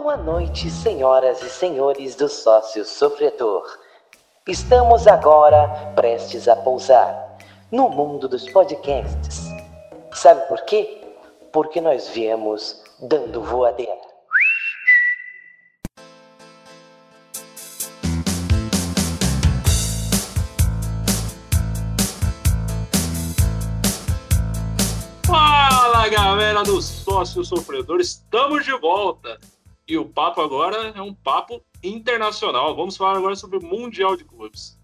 Boa noite, senhoras e senhores do sócio sofredor. Estamos agora prestes a pousar no mundo dos podcasts. Sabe por quê? Porque nós viemos dando voadeira. Fala galera do Sócio Sofredor, estamos de volta. E o papo agora é um papo internacional. Vamos falar agora sobre o Mundial de Clubes.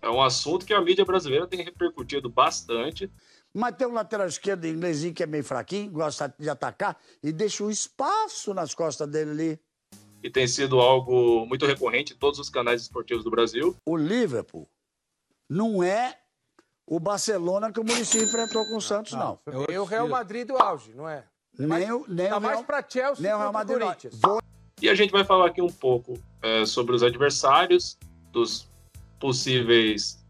É um assunto que a mídia brasileira tem repercutido bastante. Mas tem um lateral esquerdo inglesinho que é meio fraquinho, gosta de atacar e deixa um espaço nas costas dele ali. E tem sido algo muito recorrente em todos os canais esportivos do Brasil. O Liverpool não é o Barcelona que o Muricy enfrentou com o Santos, não. E o Real Madrid do auge, não é? Nem o, nem Tá o mais Real, pra Chelsea nem o Real Madrid. não. Corinthians. Vou- E a gente vai falar aqui um pouco é, sobre os adversários dos possíveis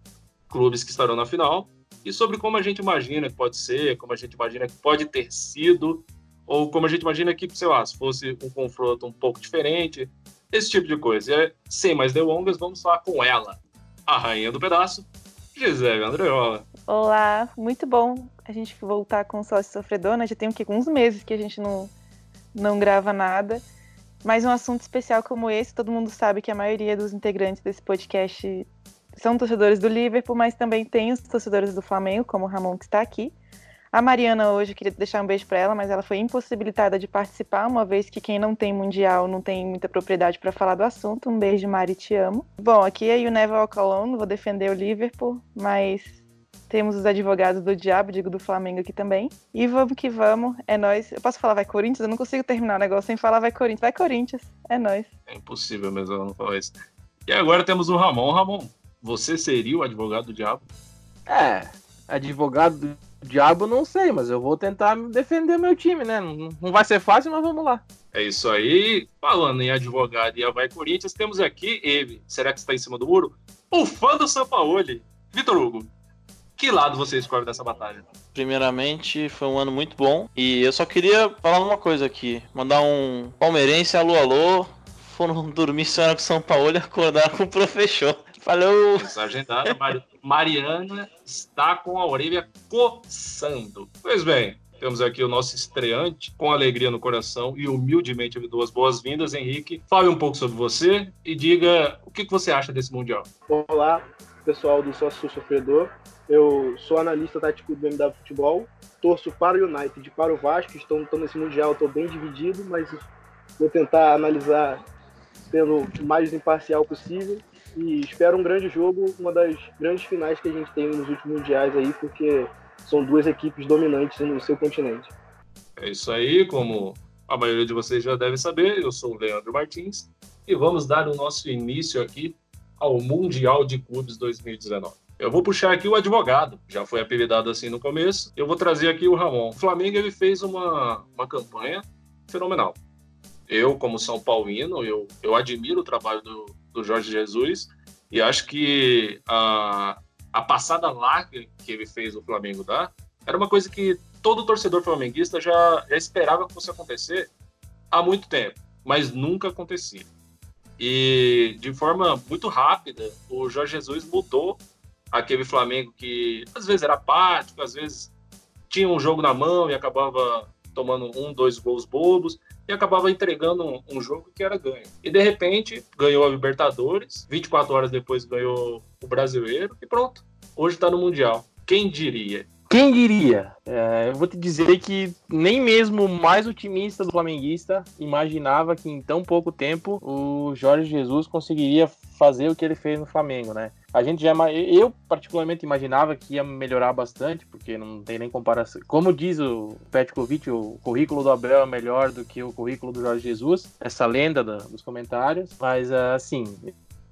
clubes que estarão na final e sobre como a gente imagina que pode ser, como a gente imagina que pode ter sido, ou como a gente imagina que, sei lá, se fosse um confronto um pouco diferente, esse tipo de coisa. E, é, sem mais delongas, vamos falar com ela, a rainha do pedaço, Gisele Andreola. Olá, muito bom a gente voltar com o Sócio Sofredor, né? Já tem o quê? uns meses que a gente não, não grava nada. Mas um assunto especial como esse, todo mundo sabe que a maioria dos integrantes desse podcast são torcedores do Liverpool, mas também tem os torcedores do Flamengo, como o Ramon que está aqui. A Mariana hoje, eu queria deixar um beijo para ela, mas ela foi impossibilitada de participar, uma vez que quem não tem mundial não tem muita propriedade para falar do assunto. Um beijo, Mari, te amo. Bom, aqui é o Never Walk vou defender o Liverpool, mas temos os advogados do diabo, digo do Flamengo aqui também. E vamos que vamos, é nós. Eu posso falar vai Corinthians? Eu não consigo terminar o negócio sem falar vai Corinthians. Vai Corinthians, é nós. É impossível mesmo ela não falar isso. E agora temos o Ramon. Ramon, você seria o advogado do diabo? É, advogado do diabo não sei, mas eu vou tentar defender meu time, né? Não, não vai ser fácil, mas vamos lá. É isso aí. Falando em advogado e Havaí Corinthians, temos aqui ele. Será que está em cima do muro? O fã do Sampaoli, Vitor Hugo. Que lado você escolhe dessa batalha? Primeiramente, foi um ano muito bom. E eu só queria falar uma coisa aqui. Mandar um palmeirense alô alô. Foram dormir sonhando com São Paulo e acordaram com o professor. Falou! Mariana está com a orelha coçando. Pois bem, temos aqui o nosso estreante, com alegria no coração e humildemente lhe dou as boas-vindas, Henrique. Fale um pouco sobre você e diga o que que você acha desse Mundial. Olá, pessoal do Sócio Sofredor. Eu sou analista tático do BMW Futebol, torço para o United para o Vasco. Estou, estou nesse Mundial, estou bem dividido, mas vou tentar analisar sendo o mais imparcial possível. E espero um grande jogo, uma das grandes finais que a gente tem nos últimos mundiais aí, porque são duas equipes dominantes no seu continente. É isso aí, como a maioria de vocês já deve saber, eu sou o Leandro Martins e vamos dar o nosso início aqui ao Mundial de Clubes 2019. Eu vou puxar aqui o advogado, já foi apelidado assim no começo. Eu vou trazer aqui o Ramon. O Flamengo ele fez uma, uma campanha fenomenal. Eu, como São Paulino, eu, eu admiro o trabalho do, do Jorge Jesus e acho que a, a passada larga que ele fez o Flamengo dar era uma coisa que todo torcedor flamenguista já, já esperava que fosse acontecer há muito tempo, mas nunca acontecia. E de forma muito rápida, o Jorge Jesus mudou aquele Flamengo que às vezes era apático, às vezes tinha um jogo na mão e acabava tomando um, dois gols bobos e acabava entregando um, um jogo que era ganho. E de repente ganhou a Libertadores, 24 horas depois ganhou o Brasileiro e pronto. Hoje está no Mundial. Quem diria? Quem diria? É, eu vou te dizer que nem mesmo o mais otimista do flamenguista imaginava que em tão pouco tempo o Jorge Jesus conseguiria fazer o que ele fez no Flamengo, né? A gente já, eu particularmente imaginava que ia melhorar bastante, porque não tem nem comparação. Como diz o Petkovic, o currículo do Abel é melhor do que o currículo do Jorge Jesus, essa lenda da- dos comentários. Mas assim,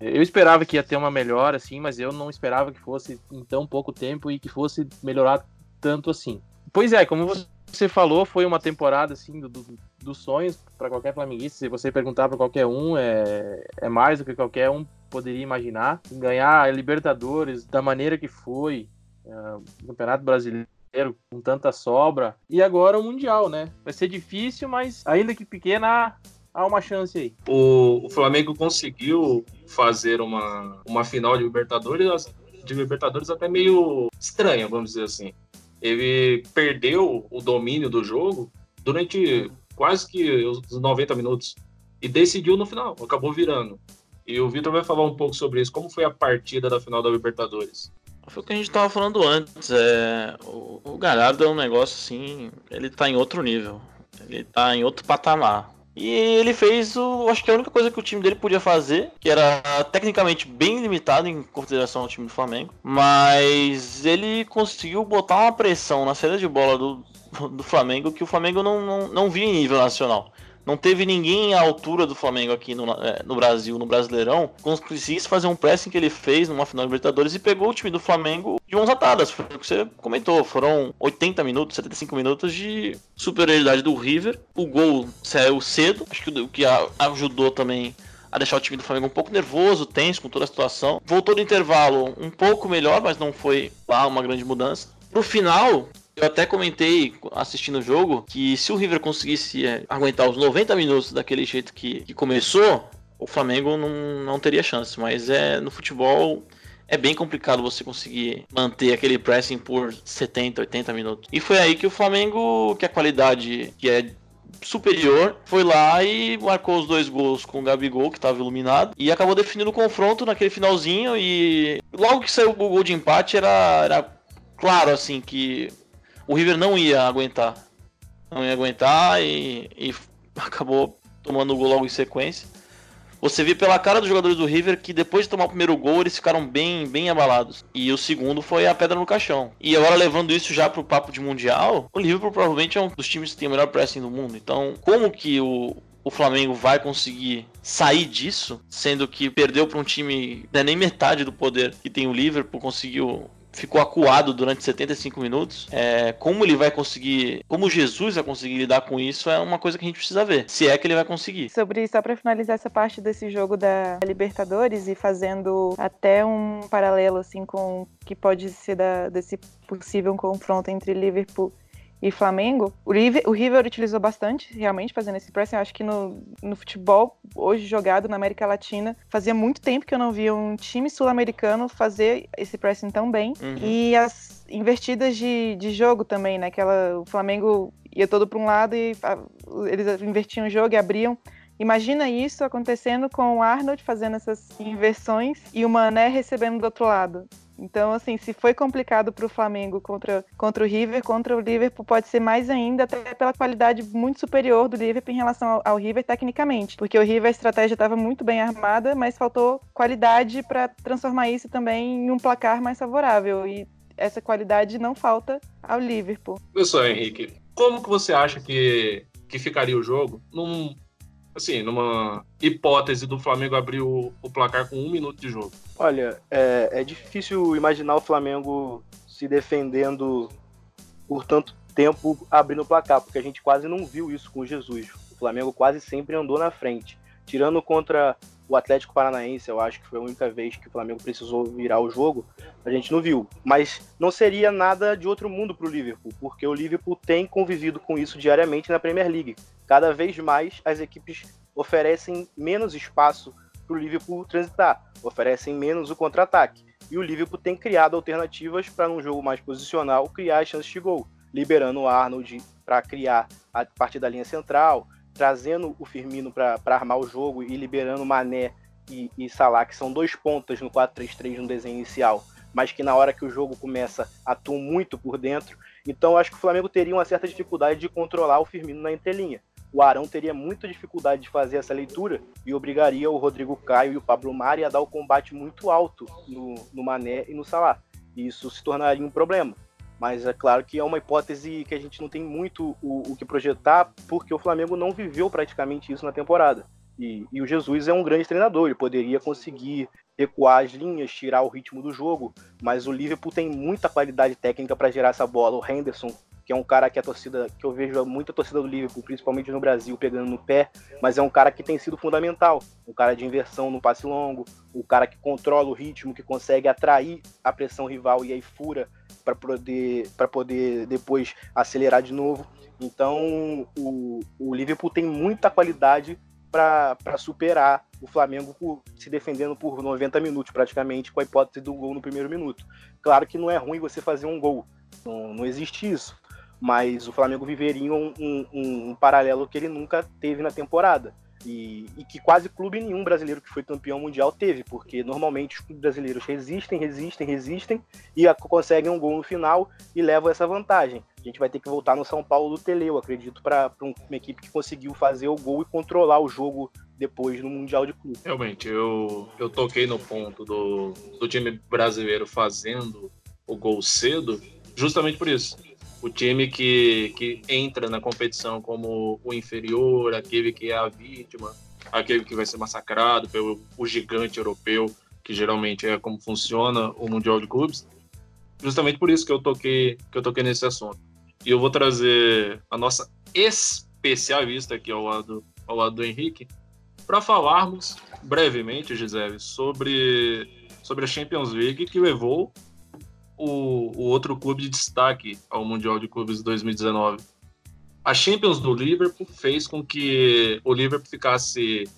eu esperava que ia ter uma melhora, assim, mas eu não esperava que fosse em tão pouco tempo e que fosse melhorar tanto assim. Pois é, como você falou, foi uma temporada assim do, do- dos sonhos para qualquer flamenguista. Se você perguntar para qualquer um, é, é mais do que qualquer um poderia imaginar. Ganhar a Libertadores da maneira que foi, é, o Campeonato Brasileiro com tanta sobra e agora o Mundial, né? Vai ser difícil, mas ainda que pequena, há uma chance aí. O, o Flamengo conseguiu fazer uma, uma final de Libertadores, de Libertadores até meio estranha, vamos dizer assim. Ele perdeu o domínio do jogo durante quase que os 90 minutos e decidiu no final, acabou virando. E o Vitor vai falar um pouco sobre isso. Como foi a partida da final da Libertadores? Foi o que a gente tava falando antes. É... O, o Galhardo é um negócio assim. Ele tá em outro nível. Ele tá em outro patamar. E ele fez o. Acho que a única coisa que o time dele podia fazer, que era tecnicamente bem limitado em consideração ao time do Flamengo, mas ele conseguiu botar uma pressão na saída de bola do, do Flamengo que o Flamengo não, não, não via em nível nacional não teve ninguém à altura do Flamengo aqui no, é, no Brasil, no Brasileirão, conseguisse fazer um pressing que ele fez numa final de Libertadores e pegou o time do Flamengo de mãos atadas. Foi o que você comentou. Foram 80 minutos, 75 minutos de superioridade do River. O gol saiu cedo, acho que o que ajudou também a deixar o time do Flamengo um pouco nervoso, tenso com toda a situação. Voltou do intervalo um pouco melhor, mas não foi lá uma grande mudança. No final, eu até comentei assistindo o jogo que se o River conseguisse é, aguentar os 90 minutos daquele jeito que, que começou, o Flamengo não, não teria chance. Mas é no futebol é bem complicado você conseguir manter aquele pressing por 70, 80 minutos. E foi aí que o Flamengo, que a qualidade que é superior, foi lá e marcou os dois gols com o Gabigol, que estava iluminado, e acabou definindo o confronto naquele finalzinho. E logo que saiu o gol de empate, era, era claro assim que o River não ia aguentar. Não ia aguentar e, e acabou tomando o gol logo em sequência. Você viu pela cara dos jogadores do River que depois de tomar o primeiro gol eles ficaram bem, bem abalados. E o segundo foi a pedra no caixão. E agora levando isso já pro papo de mundial, o Liverpool provavelmente é um dos times que tem o melhor pressing do mundo. Então, como que o, o Flamengo vai conseguir sair disso, sendo que perdeu para um time não é nem metade do poder que tem o Liverpool, conseguiu ficou acuado durante 75 minutos. É, como ele vai conseguir, como Jesus vai conseguir lidar com isso é uma coisa que a gente precisa ver, se é que ele vai conseguir. Sobre só para finalizar essa parte desse jogo da Libertadores e fazendo até um paralelo assim com que pode ser da, desse possível confronto entre Liverpool e Flamengo, o River, o River utilizou bastante, realmente, fazendo esse pressing. Eu acho que no, no futebol, hoje jogado na América Latina, fazia muito tempo que eu não via um time sul-americano fazer esse pressing tão bem. Uhum. E as invertidas de, de jogo também, né? Aquela, o Flamengo ia todo para um lado e a, eles invertiam o jogo e abriam. Imagina isso acontecendo com o Arnold fazendo essas inversões e o Mané recebendo do outro lado. Então, assim, se foi complicado para o Flamengo contra, contra o River, contra o Liverpool pode ser mais ainda, até pela qualidade muito superior do Liverpool em relação ao, ao River tecnicamente. Porque o River, a estratégia estava muito bem armada, mas faltou qualidade para transformar isso também em um placar mais favorável. E essa qualidade não falta ao Liverpool. Pessoal, Henrique, como que você acha que, que ficaria o jogo num assim, numa hipótese do Flamengo abrir o, o placar com um minuto de jogo? Olha, é, é difícil imaginar o Flamengo se defendendo por tanto tempo abrindo o placar, porque a gente quase não viu isso com o Jesus. O Flamengo quase sempre andou na frente. Tirando contra o Atlético Paranaense, eu acho que foi a única vez que o Flamengo precisou virar o jogo, a gente não viu. Mas não seria nada de outro mundo para o Liverpool, porque o Liverpool tem convivido com isso diariamente na Premier League. Cada vez mais as equipes oferecem menos espaço para o Liverpool transitar, oferecem menos o contra-ataque. E o Liverpool tem criado alternativas para, num jogo mais posicional, criar chances de gol, liberando o Arnold para criar a partir da linha central, trazendo o Firmino para armar o jogo e liberando Mané e, e Salah, que são dois pontas no 4-3-3 no desenho inicial, mas que na hora que o jogo começa atuam muito por dentro. Então acho que o Flamengo teria uma certa dificuldade de controlar o Firmino na entrelinha. O Arão teria muita dificuldade de fazer essa leitura e obrigaria o Rodrigo Caio e o Pablo Mari a dar o combate muito alto no, no Mané e no Salah. E isso se tornaria um problema. Mas é claro que é uma hipótese que a gente não tem muito o, o que projetar, porque o Flamengo não viveu praticamente isso na temporada. E, e, o Jesus é um grande treinador, ele poderia conseguir recuar as linhas, tirar o ritmo do jogo, mas o Liverpool tem muita qualidade técnica para gerar essa bola. O Henderson, é um cara que a torcida, que eu vejo muita torcida do Liverpool, principalmente no Brasil, pegando no pé, mas é um cara que tem sido fundamental, um cara de inversão no passe longo, o cara que controla o ritmo, que consegue atrair a pressão rival e aí fura para poder, poder depois acelerar de novo. Então, o, o Liverpool tem muita qualidade para superar o Flamengo por, se defendendo por 90 minutos, praticamente, com a hipótese do gol no primeiro minuto. Claro que não é ruim você fazer um gol, não, não existe isso. Mas o Flamengo viveria um, um, um paralelo que ele nunca teve na temporada. E, e, que quase clube nenhum brasileiro que foi campeão mundial teve, porque normalmente os brasileiros resistem, resistem, resistem e a, conseguem um gol no final e levam essa vantagem. A gente vai ter que voltar no São Paulo do Tele, eu acredito, para um, uma equipe que conseguiu fazer o gol e controlar o jogo depois no Mundial de Clube. Realmente, eu, eu toquei no ponto do, do time brasileiro fazendo o gol cedo, justamente por isso o time que, que entra na competição como o inferior, aquele que é a vítima, aquele que vai ser massacrado pelo o gigante europeu, que geralmente é como funciona o Mundial de Clubes. Justamente por isso que eu toquei, que eu toquei nesse assunto. E eu vou trazer a nossa especialista aqui ao lado, ao lado do Henrique, para falarmos brevemente, Gisele, sobre, sobre a Champions League que levou o, o outro clube de destaque ao Mundial de Clubes 2019. A Champions do Liverpool fez com que o Liverpool ficasse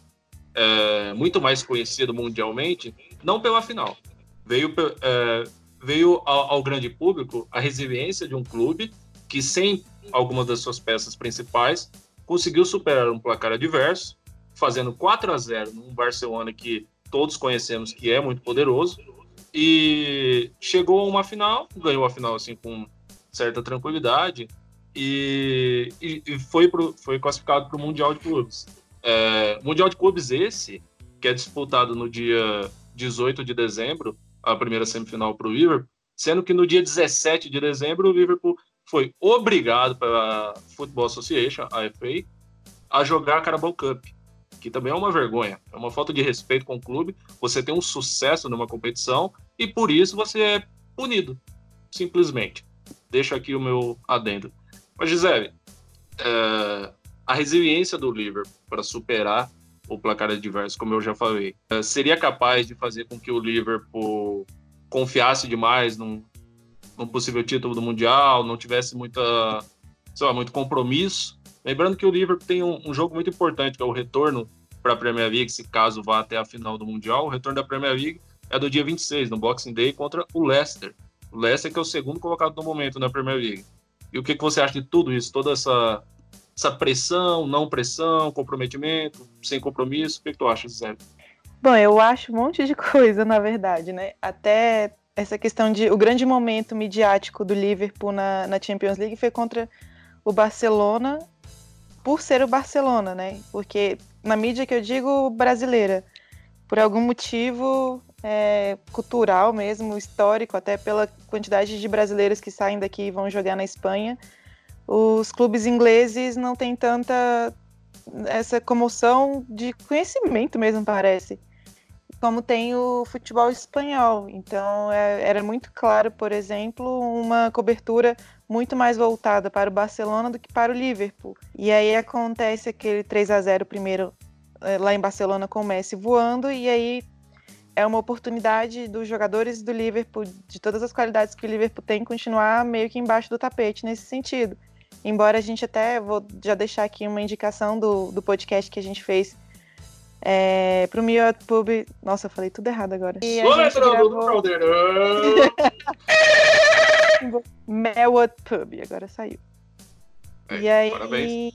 é, muito mais conhecido mundialmente, não pela final. Veio, é, veio ao, ao, grande público a resiliência de um clube que, sem algumas das suas peças principais, conseguiu superar um placar adverso, fazendo 4 a 0 num Barcelona que todos conhecemos que é muito poderoso, e chegou a uma final, ganhou a final assim com certa tranquilidade e, e, e foi, pro, foi classificado para o Mundial de Clubes. É, Mundial de Clubes esse, que é disputado no dia 18 de dezembro, a primeira semifinal para o Liverpool, sendo que no dia 17 de dezembro o Liverpool foi obrigado pela Football Association, a FA, a jogar a Carabao Cup que também é uma vergonha, é uma falta de respeito com o clube. Você tem um sucesso numa competição e por isso você é punido, simplesmente. Deixo aqui o meu adendo. Mas, Gisele, é, a resiliência do Liverpool para superar o placar adverso, como eu já falei, é, seria capaz de fazer com que o Liverpool confiasse demais num, num possível título do Mundial, não tivesse muita, sei lá, muito compromisso Lembrando que o Liverpool tem um, um jogo muito importante, que é o retorno para a Premier League, se caso vá até a final do Mundial. O retorno da Premier League é do dia 26, no Boxing Day, contra o Leicester. O Leicester que é o segundo colocado no momento na Premier League. E o que, que você acha de tudo isso? Toda essa, essa pressão, não pressão, comprometimento, sem compromisso? O que, que tu acha, Zé? Bom, eu acho um monte de coisa, na verdade, né? Até essa questão de. O grande momento midiático do Liverpool na, na Champions League foi contra o Barcelona por ser o Barcelona, né? Porque na mídia que eu digo brasileira, por algum motivo é, cultural mesmo, histórico, até pela quantidade de brasileiros que saem daqui e vão jogar na Espanha, os clubes ingleses não têm tanta essa comoção de conhecimento mesmo, parece, como tem o futebol espanhol. Então, é, era muito claro, por exemplo, uma cobertura muito mais voltada para o Barcelona do que para o Liverpool. E aí acontece aquele 3 a 0 primeiro eh, lá em Barcelona com o Messi voando e aí é uma oportunidade dos jogadores do Liverpool, de todas as qualidades que o Liverpool tem, continuar meio que embaixo do tapete nesse sentido. Embora a gente até, vou já deixar aqui uma indicação do, do podcast que a gente fez é, pro Mio Pub. Nossa, eu falei tudo errado agora. E a gente gravou... Melwood Pub, agora saiu. É, e aí. Parabéns.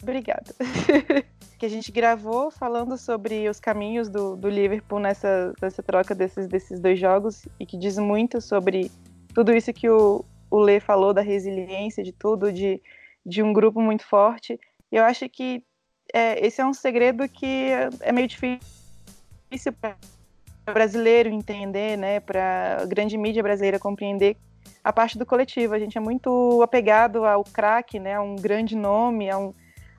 Obrigada. que a gente gravou falando sobre os caminhos do, do Liverpool nessa, nessa troca desses, desses dois jogos e que diz muito sobre tudo isso que o, o Lê falou da resiliência, de tudo, de, de um grupo muito forte. E eu acho que é, esse é um segredo que é meio difícil para brasileiro entender, né, para a grande mídia brasileira compreender a parte do coletivo. A gente é muito apegado ao craque, né? A um grande nome, a um,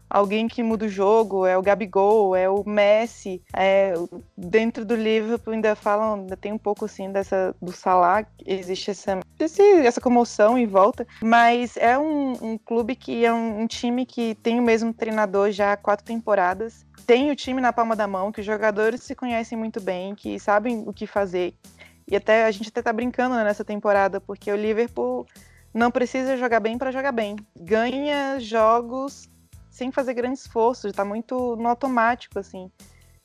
alguém que muda o jogo, é o Gabigol, é o Messi. É, dentro do Liverpool ainda falam, ainda tem um pouco assim dessa do Salah, existe essa, essa comoção em volta, mas é um, um clube que é um, um, time que tem o mesmo treinador já há quatro temporadas. Tem o time na palma da mão, que os jogadores se conhecem muito bem, que sabem o que fazer, e até a gente até tá brincando né, nessa temporada, porque o Liverpool não precisa jogar bem para jogar bem. Ganha jogos sem fazer grande esforço, está muito no automático, assim.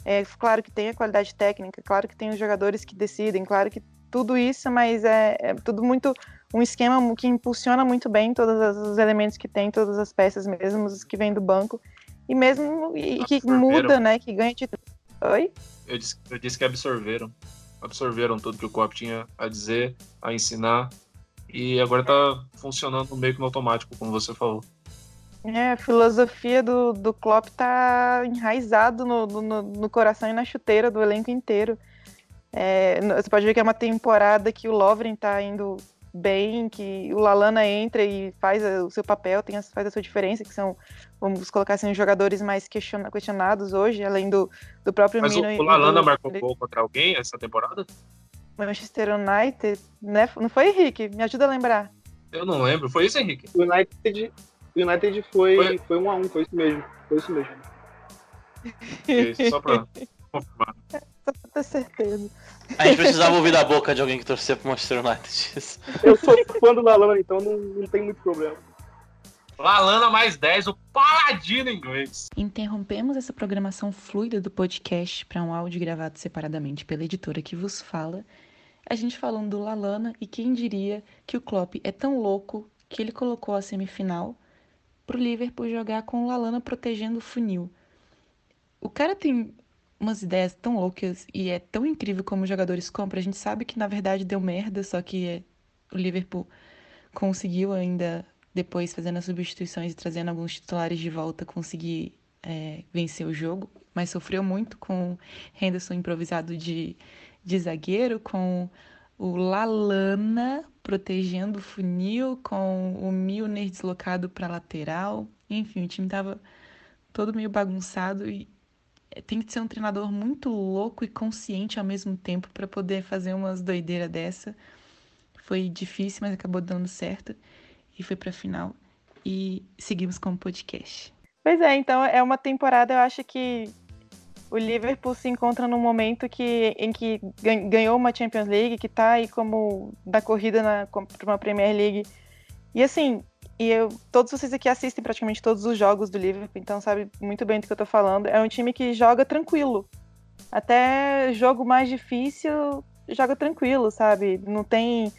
É claro que tem a qualidade técnica, claro que tem os jogadores que decidem, claro que tudo isso, mas é, é tudo muito um esquema que impulsiona muito bem todos os elementos que tem, todas as peças mesmo, os que vêm do banco. E mesmo e, que muda, né? Que ganha de. Oi? Eu disse, eu disse que absorveram. Absorveram tudo que o Coop tinha a dizer, a ensinar. E agora tá funcionando meio que no automático, como você falou. É, a filosofia do, do Klopp tá enraizado no, no, no coração e na chuteira do elenco inteiro. É, você pode ver que é uma temporada que o Lovren tá indo bem, que o Lalana entra e faz o seu papel, tem, faz a sua diferença, que são, vamos colocar assim, jogadores mais questionados hoje, além do, do próprio Mas Mino. o, o Lalana marcou gol contra alguém essa temporada? Manchester United, né? Não foi, Henrique? Me ajuda a lembrar. Eu não lembro. Foi isso, Henrique? O United, foi, foi... foi um a um, foi isso mesmo. Foi isso mesmo. Isso, só pra confirmar. Só pra ter certeza. A gente precisava ouvir da boca de alguém que torcia pro Manchester United. Eu sou fã do Lalana, então não, não tem muito problema. Lalana mais 10, o paladino inglês. Interrompemos essa programação fluida do podcast para um áudio gravado separadamente pela editora que vos fala. A gente falando do Lalana e quem diria que o Klopp é tão louco que ele colocou a semifinal pro Liverpool jogar com o Lalana protegendo o funil. O cara tem umas ideias tão loucas e é tão incrível como os jogadores compram. A gente sabe que na verdade deu merda, só que é, o Liverpool conseguiu ainda depois fazendo as substituições e trazendo alguns titulares de volta conseguir é, vencer o jogo, mas sofreu muito com Henderson improvisado de, de zagueiro, com o Lalana protegendo o funil, com o Milner deslocado para lateral. Enfim, o time estava todo meio bagunçado e tem que ser um treinador muito louco e consciente ao mesmo tempo para poder fazer umas doideiras dessa. Foi difícil, mas acabou dando certo e foi para final e seguimos com o podcast. Pois é, então é uma temporada, eu acho que o Liverpool se encontra num momento que, em que ganhou uma Champions League, que está aí como da corrida para uma Premier League. E assim, e eu, todos vocês aqui assistem praticamente todos os jogos do Liverpool, então sabe muito bem do que eu tô falando. É um time que joga tranquilo. Até jogo mais difícil, joga tranquilo, sabe? Não tem. Uhum.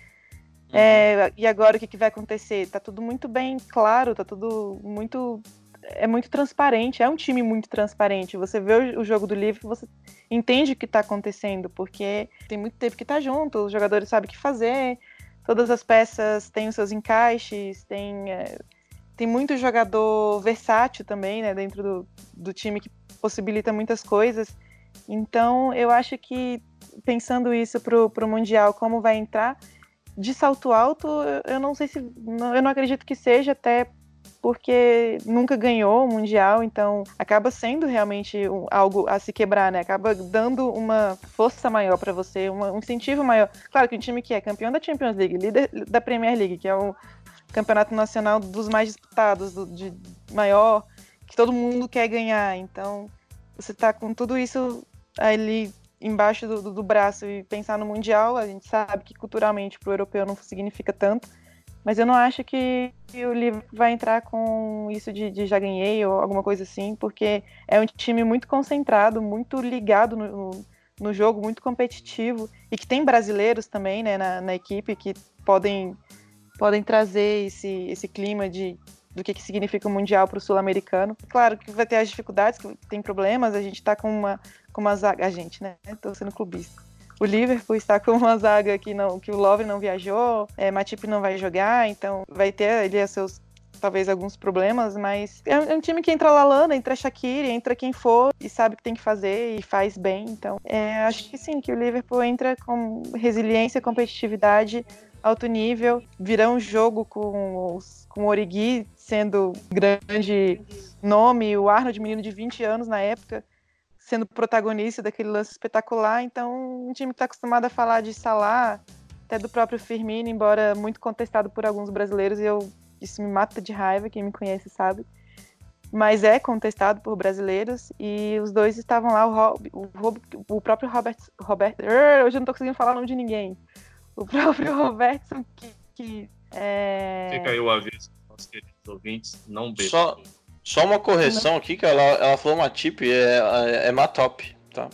É, e agora o que, que vai acontecer? Tá tudo muito bem claro, tá tudo muito. É muito transparente, é um time muito transparente. Você vê o, jogo do Liverpool, você entende o que tá acontecendo, porque tem muito tempo que tá junto, os jogadores sabem o que fazer, todas as peças têm os seus encaixes, tem, é, tem muito jogador versátil também, né, dentro do, do time que possibilita muitas coisas. Então, eu acho que pensando isso para o Mundial, como vai entrar, de salto alto, eu não sei se. Eu não acredito que seja, até porque nunca ganhou o Mundial, então acaba sendo realmente algo a se quebrar, né? Acaba dando uma força maior para você, um incentivo maior. Claro que um time que é campeão da Champions League, líder da Premier League, que é o campeonato nacional dos mais disputados, do, de maior, que todo mundo quer ganhar. Então, você tá com tudo isso ali embaixo do, do, do braço e pensar no Mundial, a gente sabe que culturalmente para o europeu não significa tanto mas eu não acho que o livro vai entrar com isso de, de, já ganhei ou alguma coisa assim, porque é um time muito concentrado, muito ligado no, no jogo, muito competitivo e que tem brasileiros também né, na, na equipe que podem, podem trazer esse, esse clima de, do que, que significa o Mundial para o Sul-Americano. Claro que vai ter as dificuldades, que tem problemas, a gente está com uma, com uma zaga. A gente, né? Estou sendo clubista o Liverpool está com uma zaga que, não, que o Love não viajou, é, Matip não vai jogar, então vai ter ali seus talvez alguns problemas, mas é um, time que entra Lalana, entra Shaqiri, entra quem for e sabe o que tem que fazer e faz bem. Então, é, acho que sim, que o Liverpool entra com resiliência, competitividade, alto nível, virá um jogo com, os, com o Origi sendo grande nome, o Arnold, menino de 20 anos na época, sendo protagonista daquele lance espetacular. Então, um time que está acostumado a falar de Salah, até do próprio Firmino, embora muito contestado por alguns brasileiros, e eu isso me mata de raiva, quem me conhece sabe. Mas é contestado por brasileiros e os dois estavam lá, o, Rob, o, Rob, o próprio Robert, Robert. Hoje eu não estou conseguindo falar o nome de ninguém. O próprio Robertson que. que é... Fica aí o aviso nossos queridos ouvintes, não bebam. Só, Só uma correção aqui, que ela, ela falou Matip, é, é, é Matop, tá?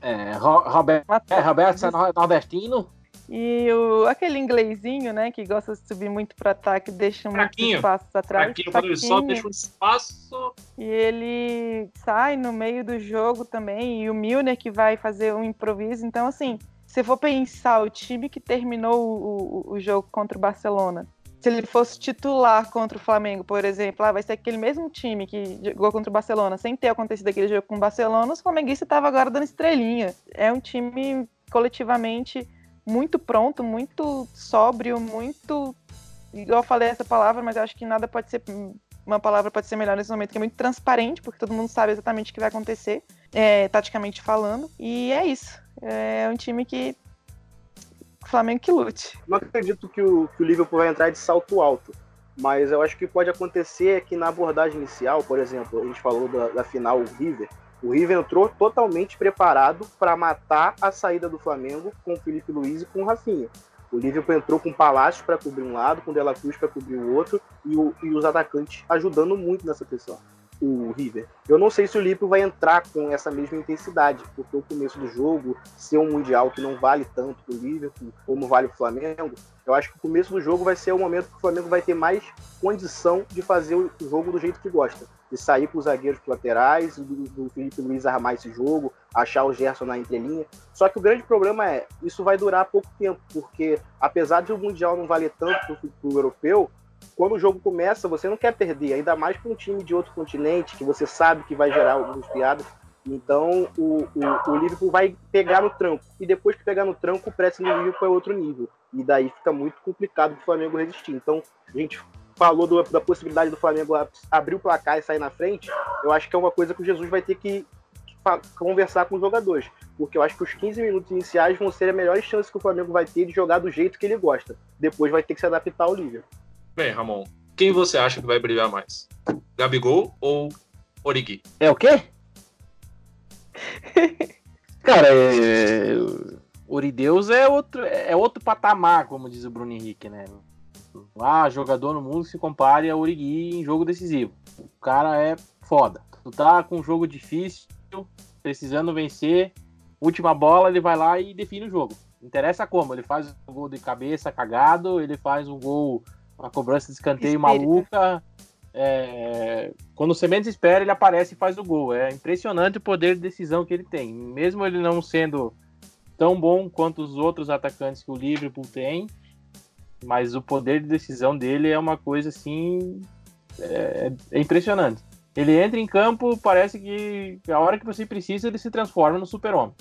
É, Ro- Roberto, é, Roberto Nor- Nordestino. E o, aquele inglesinho, né, que gosta de subir muito para ataque, deixa muitos Fraquinho. espaços atrás. Aqui, quando ele sobe, fraquinho. deixa um espaço. E ele sai no meio do jogo também. E o Milner que vai fazer um improviso. Então, assim, se for pensar o time que terminou o, o- o jogo contra o Barcelona, se ele fosse titular contra o Flamengo, por exemplo, ah, vai ser aquele mesmo time que jogou contra o Barcelona, sem ter acontecido aquele jogo com o Barcelona, os flamenguistas estavam agora dando estrelinha. É um time coletivamente muito pronto, muito sóbrio, muito. Igual eu falei essa palavra, mas eu acho que nada pode ser uma palavra pode ser melhor nesse momento, que é muito transparente, porque todo mundo sabe exatamente o que vai acontecer, é, taticamente falando. E é isso. É um time que. Flamengo que lute. Não acredito que o, que o Liverpool vai entrar de salto alto. Mas eu acho que pode acontecer que na abordagem inicial, por exemplo, a gente falou da, da final o River. O River entrou totalmente preparado para matar a saída do Flamengo com o Felipe Luiz e com o Rafinha. O Liverpool entrou com o Palácio para cobrir um lado, com o Dela Cruz para cobrir o outro e, o- e os atacantes ajudando muito nessa pressão. O River. Eu não sei se o Liverpool vai entrar com essa mesma intensidade, porque o começo do jogo, ser um mundial que não vale tanto para o Liverpool como vale para o Flamengo, eu acho que o começo do jogo vai ser o momento que o Flamengo vai ter mais condição de fazer o jogo do jeito que gosta. De sair com os zagueiros laterais, do, do Felipe Luiz armar esse jogo, achar o Gerson na entrelinha. Só que o grande problema é, isso vai durar pouco tempo, porque apesar de o Mundial não valer tanto pro, pro europeu, quando o jogo começa, você não quer perder, ainda mais para um time de outro continente, que você sabe que vai gerar algumas piadas. Então o, o, o Liverpool vai pegar no tranco. E depois que pegar no tranco, o pressing do Liverpool é outro nível. E daí fica muito complicado o Flamengo resistir. Então, a gente falou do- da possibilidade do Flamengo abrir o placar e sair na frente. Eu acho que é uma coisa que o Jesus vai ter que, conversar com os jogadores. Porque eu acho que os 15 minutos iniciais vão ser a melhor chance que o Flamengo vai ter de jogar do jeito que ele gosta. Depois vai ter que se adaptar ao Liverpool. Bem, Ramon, quem você acha que vai brilhar mais? Gabigol ou Origi? É o quê? Cara, é... o Orideus é outro, é outro patamar, como diz o Bruno Henrique, né? Ah, jogador no mundo que se compare a Origi em jogo decisivo. O cara é foda. Tu tá com um jogo difícil, precisando vencer, última bola, ele vai lá e define o jogo. Interessa como, ele faz um gol de cabeça cagado, ele faz um gol, uma cobrança de escanteio Espírito. maluca. É, Quando você menos espera, ele aparece e faz o gol. É impressionante o poder de decisão que ele tem. Mesmo ele não sendo tão bom quanto os outros atacantes que o Liverpool tem, mas o poder de decisão dele é uma coisa assim. É, é impressionante. Ele entra em campo, parece que a hora que você precisa, ele se transforma no super-homem.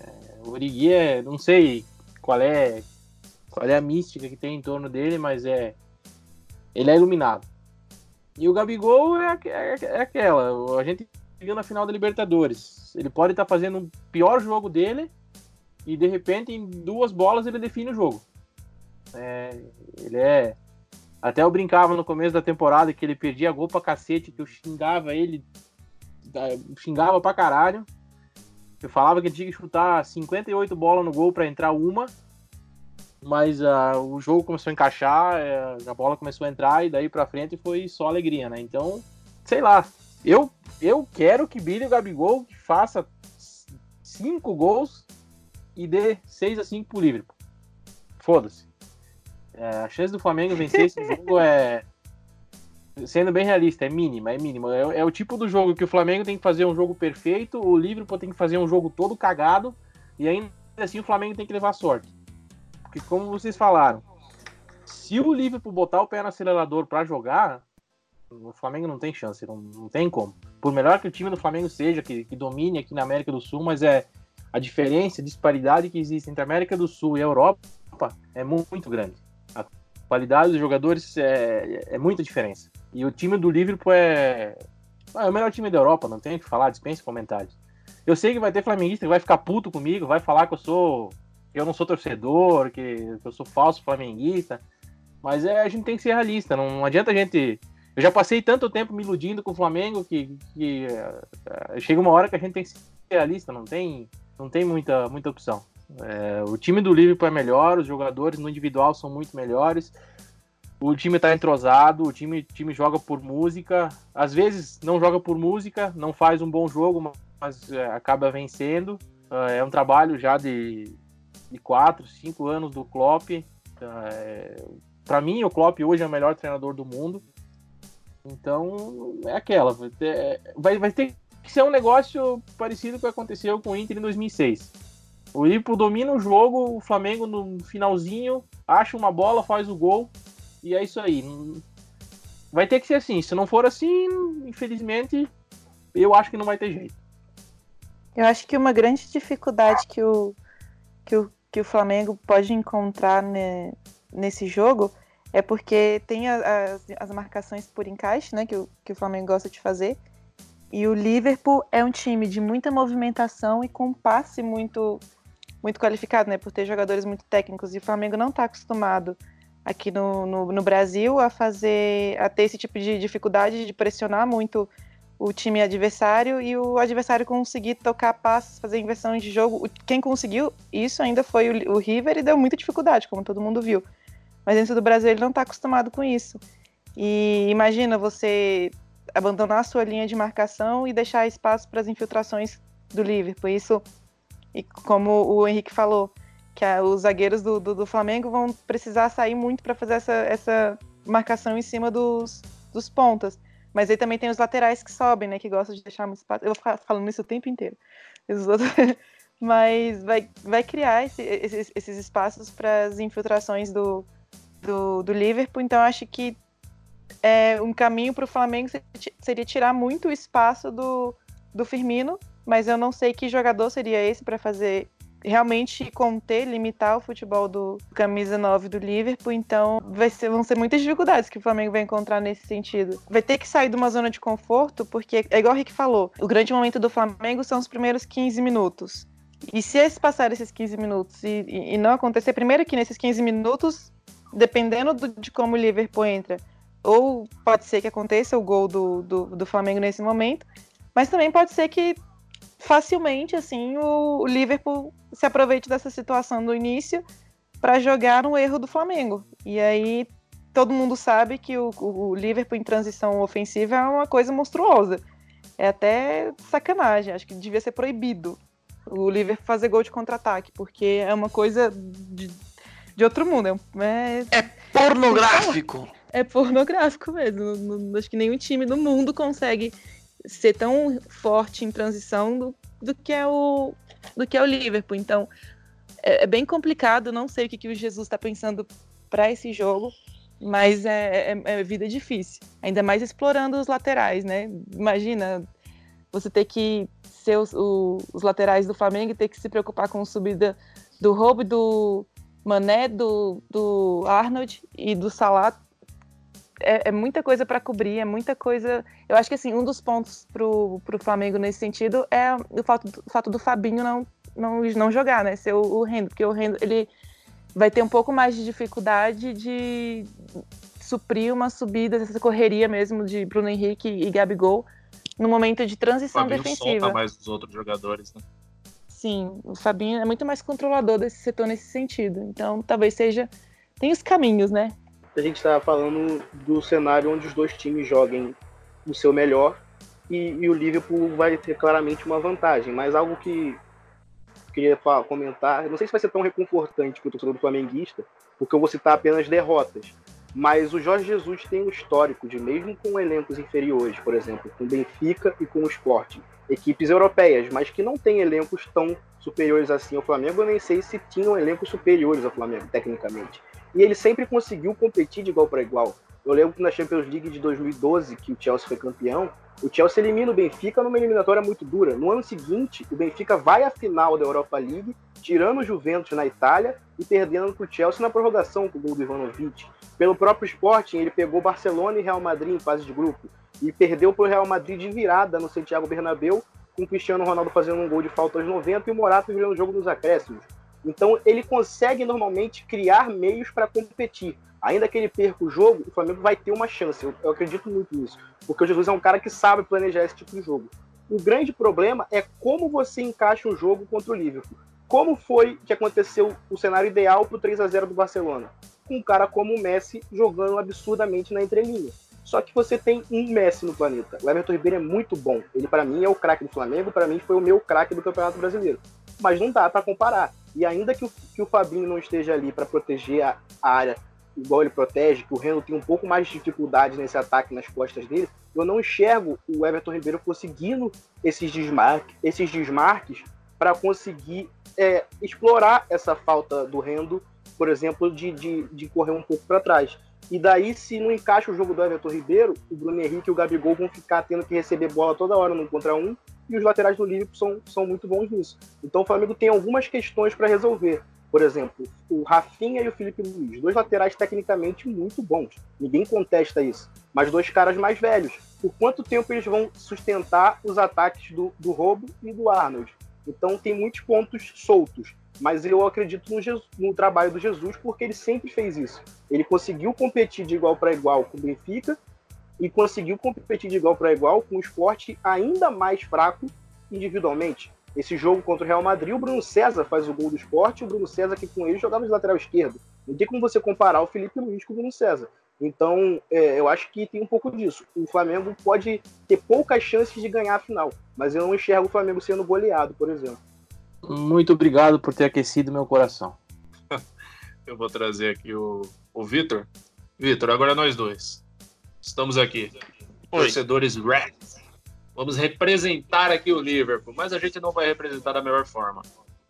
É, o Origi é. Não sei qual é, qual é a mística que tem em torno dele, mas é. Ele é iluminado. E o Gabigol é, é, é aquela. A gente viu na final da Libertadores. Ele pode estar fazendo um pior jogo dele e de repente em duas bolas ele define o jogo. É, ele é. Até eu brincava no começo da temporada que ele perdia gol pra cacete, que eu xingava ele, xingava pra caralho. Eu falava que ele tinha que chutar 58 bolas no gol pra entrar uma, mas ah, o jogo começou a encaixar, eh, a bola começou a entrar e daí pra frente foi só alegria, né? Então, sei lá, eu, eu quero que Billy o Gabigol faça cinco gols e dê 6 a 5 pro Liverpool. Foda-se. É, a chance do Flamengo vencer esse jogo é. Sendo bem realista, é mínima, é mínima. É, é o tipo do jogo que o Flamengo tem que fazer um jogo perfeito, o Liverpool tem que fazer um jogo todo cagado, e ainda assim o Flamengo tem que levar sorte. Porque, como vocês falaram, se o Liverpool botar o pé no acelerador para jogar, o Flamengo não tem chance, não, não tem como. Por melhor que o time do Flamengo seja, que, que domine aqui na América do Sul, mas é a diferença, a disparidade que existe entre a América do Sul e a Europa é mu- muito grande. A qualidade dos jogadores é, é muita diferença. E o time do Liverpool é, é o melhor time da Europa, não tem o que falar, dispensa comentários. Eu sei que vai ter flamenguista que vai ficar puto comigo, vai falar que eu sou que eu não sou torcedor, que, eu sou falso flamenguista, mas é, a gente tem que ser realista, não, adianta a gente eu já passei tanto tempo me iludindo com o Flamengo que, que eh, chega uma hora que a gente tem que ser realista, não tem, não tem muita, muita opção. É, o time do Liverpool é melhor, os jogadores no individual são muito melhores. o time tá entrosado, o time, time joga por música. Às vezes não joga por música, não faz um bom jogo, mas é, acaba vencendo. Uh, é um trabalho já de, de quatro, cinco anos do Klopp. Uh, é, para mim, o Klopp hoje é o melhor treinador do mundo. Então, é aquela. Vai ter, vai, vai ter que ser um negócio parecido com o que aconteceu com o Inter em 2006. O Liverpool domina o jogo, o Flamengo no finalzinho acha uma bola, faz o gol e é isso aí. Vai ter que ser assim. Se não for assim, infelizmente, eu acho que não vai ter jeito. Eu acho que uma grande dificuldade que o, que o, que o Flamengo pode encontrar ne, nesse jogo é porque tem as, as marcações por encaixe, né, que o, que o Flamengo gosta de fazer. E o Liverpool é um time de muita movimentação e com passe muito muito qualificado, né, por ter jogadores muito técnicos. E o Flamengo não está acostumado aqui no, no, no, Brasil a fazer, a ter esse tipo de dificuldade de pressionar muito o time adversário e o adversário conseguir tocar passes, fazer inversões de jogo. Quem conseguiu isso ainda foi o, o River e deu muita dificuldade, como todo mundo viu. Mas dentro do Brasil ele não está acostumado com isso. E imagina você abandonar a sua linha de marcação e deixar espaço para as infiltrações do Liverpool. Isso, e como o Henrique falou, que a, os zagueiros do, do, do, Flamengo vão precisar sair muito para fazer essa, essa marcação em cima dos, dos pontas. Mas aí também tem os laterais que sobem, né? Que gostam de deixar muito espaço. Eu vou ficar falando isso o tempo inteiro. Mas vai, vai criar esse, esses, esses espaços para as infiltrações do, do, do Liverpool. Então acho que é, um caminho para o Flamengo seria tirar muito o espaço do, do Firmino. Mas eu não sei que jogador seria esse para fazer realmente conter, limitar o futebol do camisa 9 do Liverpool, então vai ser, vão ser muitas dificuldades que o Flamengo vai encontrar nesse sentido. Vai ter que sair de uma zona de conforto, porque é igual o Rick falou, o grande momento do Flamengo são os primeiros 15 minutos. E se eles passarem esses 15 minutos e, e, não acontecer, primeiro que nesses 15 minutos, dependendo do, de como o Liverpool entra, ou pode ser que aconteça o gol do, do, do Flamengo nesse momento, mas também pode ser que facilmente assim o, Liverpool se aproveite dessa situação do início para jogar um erro do Flamengo. E aí todo mundo sabe que o, o, Liverpool em transição ofensiva é uma coisa monstruosa. É até sacanagem, acho que devia ser proibido o Liverpool fazer gol de contra-ataque, porque é uma coisa de, de outro mundo. É, é pornográfico! É pornográfico mesmo. acho que nenhum time do mundo consegue ser tão forte em transição do, do que é o do que é o Liverpool. Então é, é bem complicado. Não sei o que, que o Jesus está pensando para esse jogo, mas é, é, é, vida difícil. Ainda mais explorando os laterais, né? Imagina você ter que ser os, o, os laterais do Flamengo e ter que se preocupar com a subida do roubo do Mané, do, do Arnold e do Salah é, é muita coisa para cobrir, é muita coisa. Eu acho que assim, um dos pontos pro, pro Flamengo nesse sentido é o fato, o fato do Fabinho não, não, não jogar, né? Ser o, o Rendo, porque o Rendo ele vai ter um pouco mais de dificuldade de suprir uma subida, essa correria mesmo de Bruno Henrique e Gabigol no momento de transição o Fabinho defensiva. solta mais os outros jogadores, né? Sim, o Fabinho é muito mais controlador desse setor nesse sentido. Então, talvez seja tem os caminhos, né? A gente está falando do cenário onde os dois times joguem o seu melhor e, e, o Liverpool vai ter claramente uma vantagem. Mas algo que queria comentar, não sei se vai ser tão reconfortante para o torcedor do flamenguista, porque eu vou citar apenas derrotas. Mas o Jorge Jesus tem um histórico de, mesmo com elencos inferiores, por exemplo, com Benfica e com o Sporting, equipes europeias, mas que não têm elencos tão superiores assim ao Flamengo, eu nem sei se tinham elencos superiores ao Flamengo, tecnicamente e ele sempre conseguiu competir de igual para igual. Eu lembro que na Champions League de 2012, que o Chelsea foi campeão, o Chelsea elimina o Benfica numa eliminatória muito dura. No ano seguinte, o Benfica vai à final da Europa League, tirando o Juventus na Itália e perdendo para o Chelsea na prorrogação com o gol do Ivanovic. Pelo próprio Sporting, ele pegou Barcelona e Real Madrid em fase de grupo e perdeu para o Real Madrid de virada no Santiago Bernabéu, com o Cristiano Ronaldo fazendo um gol de falta aos 90 e o Morata virando o jogo nos acréscimos. Então ele consegue normalmente criar meios para competir. Ainda que ele perca o jogo, o Flamengo vai ter uma chance. Eu, eu, acredito muito nisso. Porque o Jesus é um cara que sabe planejar esse tipo de jogo. O grande problema é como você encaixa um jogo contra o Liverpool. Como foi que aconteceu o cenário ideal para o 3 a 0 do Barcelona? com um cara como o Messi jogando absurdamente na entrelinha. Só que você tem um Messi no planeta. O Everton Ribeiro é muito bom. Ele, para mim, é o craque do Flamengo, para mim, foi o meu craque do Campeonato Brasileiro. Mas não dá para comparar. E ainda que o, que o Fabinho não esteja ali para proteger a, área igual ele protege, que o Reno tem um pouco mais de dificuldade nesse ataque nas costas dele, eu não enxergo o Everton Ribeiro conseguindo esses, desmarque, esses desmarques para conseguir é, explorar essa falta do Rendo, por exemplo, de, de, de correr um pouco para trás. E daí, se não encaixa o jogo do Everton Ribeiro, o Bruno Henrique e o Gabigol vão ficar tendo que receber bola toda hora num contra um, e os laterais do Liverpool são, são muito bons nisso. Então o Flamengo tem algumas questões para resolver. Por exemplo, o Rafinha e o Felipe Luiz, dois laterais tecnicamente muito bons. Ninguém contesta isso. Mas dois caras mais velhos. Por quanto tempo eles vão sustentar os ataques do, do Roubo e do Arnold? Então tem muitos pontos soltos. Mas eu acredito no, Jesus, no trabalho do Jesus porque ele sempre fez isso. Ele conseguiu competir de igual para igual com o Benfica e conseguiu competir de igual para igual com um esporte ainda mais fraco individualmente. Esse jogo contra o Real Madrid, o Bruno César faz o gol do esporte, o Bruno César que com ele jogava de lateral esquerdo. Não tem como você comparar o Felipe Luiz com o Bruno César. Então, é, eu acho que tem um pouco disso. O Flamengo pode ter poucas chances de ganhar a final, mas eu não enxergo o Flamengo sendo goleado, por exemplo. Muito obrigado por ter aquecido meu coração. eu vou trazer aqui o, o Vitor. Vitor, agora nós dois. Estamos aqui. Oi. Torcedores Reds. Vamos representar aqui o Liverpool, mas a gente não vai representar da melhor forma.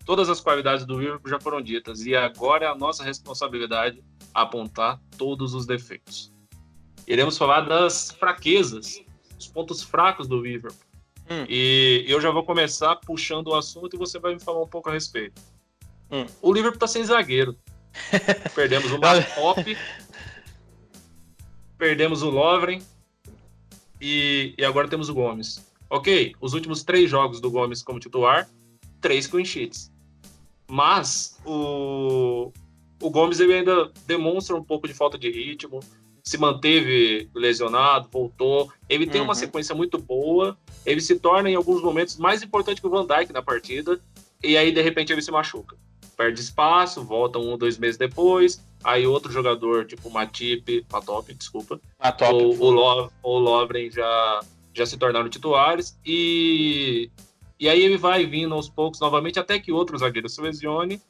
Todas as qualidades do Liverpool já foram ditas e agora é a nossa responsabilidade apontar todos os defeitos. Iremos falar das fraquezas, os pontos fracos do Liverpool. Hum. E eu já vou começar puxando o assunto e você vai me falar um pouco a respeito. Hum. O Liverpool tá sem zagueiro. Perdemos o Matop, perdemos o Lovren, e, e agora temos o Gomes. Ok, os últimos três jogos do Gomes como titular, três clean sheets. Mas o, o Gomes ele ainda demonstra um pouco de falta de ritmo, se manteve lesionado, voltou. Ele tem uhum. uma sequência muito boa, ele se torna em alguns momentos mais importante que o Van Dijk na partida, e aí de repente ele se machuca. Perde espaço, volta um ou dois meses depois, Aí outro jogador, tipo Matip, Matop, desculpa, Matop, ou, o Lov, ou Lovren já, já se tornaram titulares. E, e aí ele vai vindo aos poucos novamente até que outro zagueiro se lesione.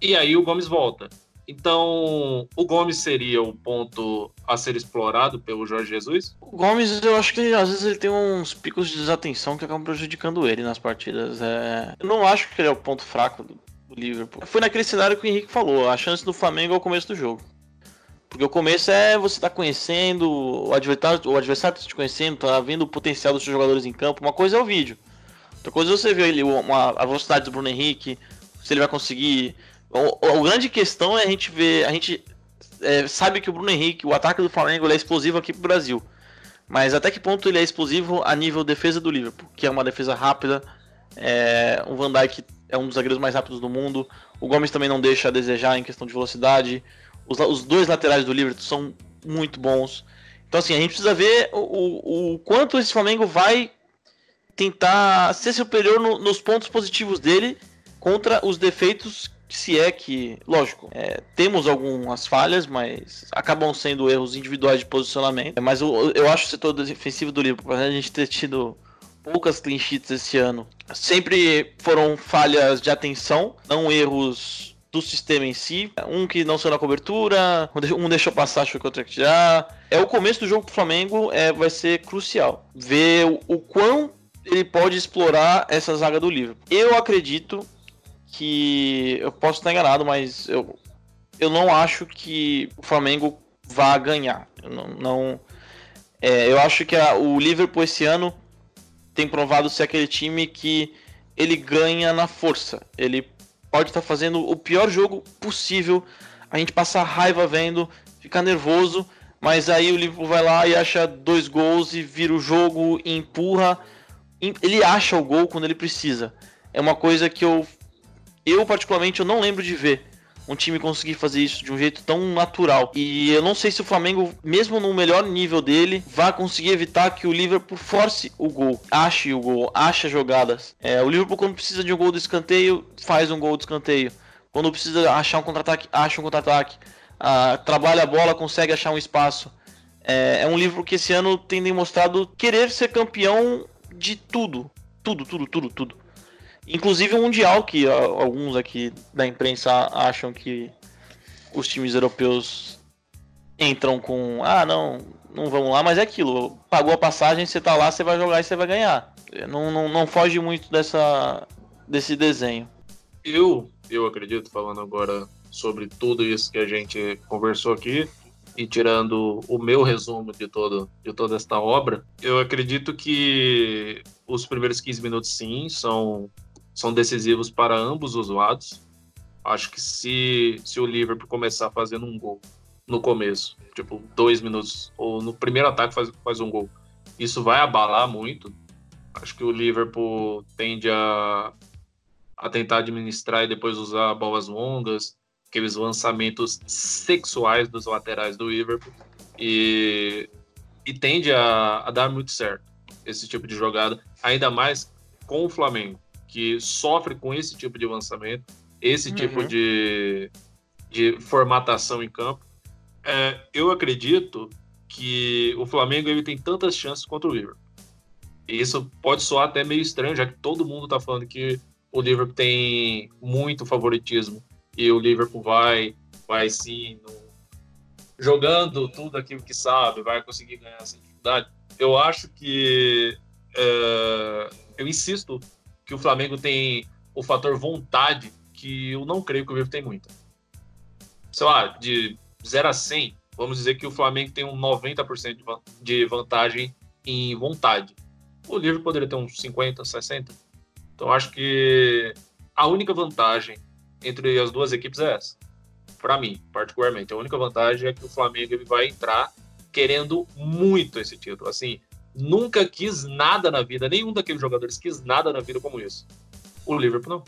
E aí o Gomes volta. Então, o Gomes seria o ponto a ser explorado pelo Jorge Jesus? O Gomes, eu acho que às vezes ele tem uns picos de desatenção que acabam prejudicando ele nas partidas. É... Eu não acho que ele é o ponto fraco do, o Liverpool. Foi naquele cenário que o Henrique falou, a chance do Flamengo ao começo do jogo. Porque o começo é você tá conhecendo o adversário, o adversário tá te conhecendo, tá vendo o potencial dos seus jogadores em campo. Uma coisa é o vídeo. Outra coisa é você ver ele, uma, a velocidade do Bruno Henrique, se ele vai conseguir. A grande questão é a gente ver. A gente é, sabe que o Bruno Henrique, o ataque do Flamengo, é explosivo aqui pro Brasil. Mas até que ponto ele é explosivo a nível defesa do Liverpool, que é uma defesa rápida. É, um Van Dijk é um dos zagueiros mais rápidos do mundo. O Gomes também não deixa a desejar em questão de velocidade. Os, os dois laterais do Liverpool são muito bons. Então, assim, a gente precisa ver o, o, o quanto esse Flamengo vai tentar ser superior no, nos pontos positivos dele contra os defeitos, se é que, lógico, é, temos algumas falhas, mas acabam sendo erros individuais de posicionamento. Mas eu, eu acho o setor defensivo do Liverpool, a gente ter tido poucas clean sheets esse ano. Sempre foram falhas de atenção, não erros do sistema em si. Um que não saiu na cobertura, um deixou passar, achou que outro ia tirar. É o começo do jogo pro Flamengo, é, vai ser crucial. Ver o, o quão ele pode explorar essa zaga do livro. Eu acredito que. Eu posso estar enganado, mas eu, eu não acho que o Flamengo vá ganhar. Eu não. não é, eu acho que a, o Liverpool esse ano tem provado ser aquele time que ele ganha na força. Ele pode estar tá fazendo o pior jogo possível, a gente passa raiva vendo, fica nervoso, mas aí o Liverpool vai lá e acha dois gols e vira o jogo e empurra. Ele acha o gol quando ele precisa. É uma coisa que eu, eu particularmente, eu não lembro de ver um time conseguir fazer isso de um jeito tão natural. E eu não sei se o Flamengo, mesmo no melhor nível dele, vai conseguir evitar que o Liverpool force o gol, ache o gol, ache jogadas. É, o Liverpool, quando precisa de um gol do escanteio, faz um gol do escanteio. Quando precisa achar um contra-ataque, acha um contra-ataque. ah, trabalha a bola, consegue achar um espaço. É, é um livro que esse ano tem demonstrado querer ser campeão de tudo. Tudo, tudo, tudo, tudo. Inclusive o Mundial, que alguns aqui da imprensa acham que os times europeus entram com. Ah, não, não vamos lá, mas é aquilo. Pagou a passagem, você tá lá, você vai jogar e você vai ganhar. Não, não, não foge muito dessa, desse desenho. Eu, eu acredito, falando agora sobre tudo isso que a gente conversou aqui, e tirando o meu resumo de, todo, de toda esta obra, eu acredito que os primeiros 15 minutos, sim, são, são decisivos para ambos os lados. Acho que se, se o Liverpool começar fazendo um gol no começo, tipo, dois minutos, ou no primeiro ataque faz, faz um gol, isso vai abalar muito. Acho que o Liverpool tende a, a tentar administrar e depois usar bolas longas, aqueles lançamentos sexuais dos laterais do Liverpool e, e tende a, a, dar muito certo esse tipo de jogada, ainda mais com o Flamengo, que sofre com esse tipo de lançamento, esse tipo uhum. de, de formatação em campo. É, eu acredito que o Flamengo ele tem tantas chances contra o Liverpool. E isso pode soar até meio estranho, já que todo mundo está falando que o Liverpool tem muito favoritismo e o Liverpool vai, vai sim, no, jogando tudo aquilo que sabe, vai conseguir ganhar sem dificuldade. Eu acho que é, eu insisto que o Flamengo tem o fator vontade que eu não creio que o Liverpool tem muita. Sei lá, de 0 a 100, vamos dizer que o Flamengo tem um 90% de vantagem em vontade. O Liverpool poderia ter uns 50, 60. Então acho que a única vantagem entre as duas equipes é essa. Para mim, particularmente, a única vantagem é que o Flamengo vai entrar querendo muito esse título. Assim, nunca quis nada na vida, nenhum daqueles jogadores quis nada na vida como isso. O Liverpool não.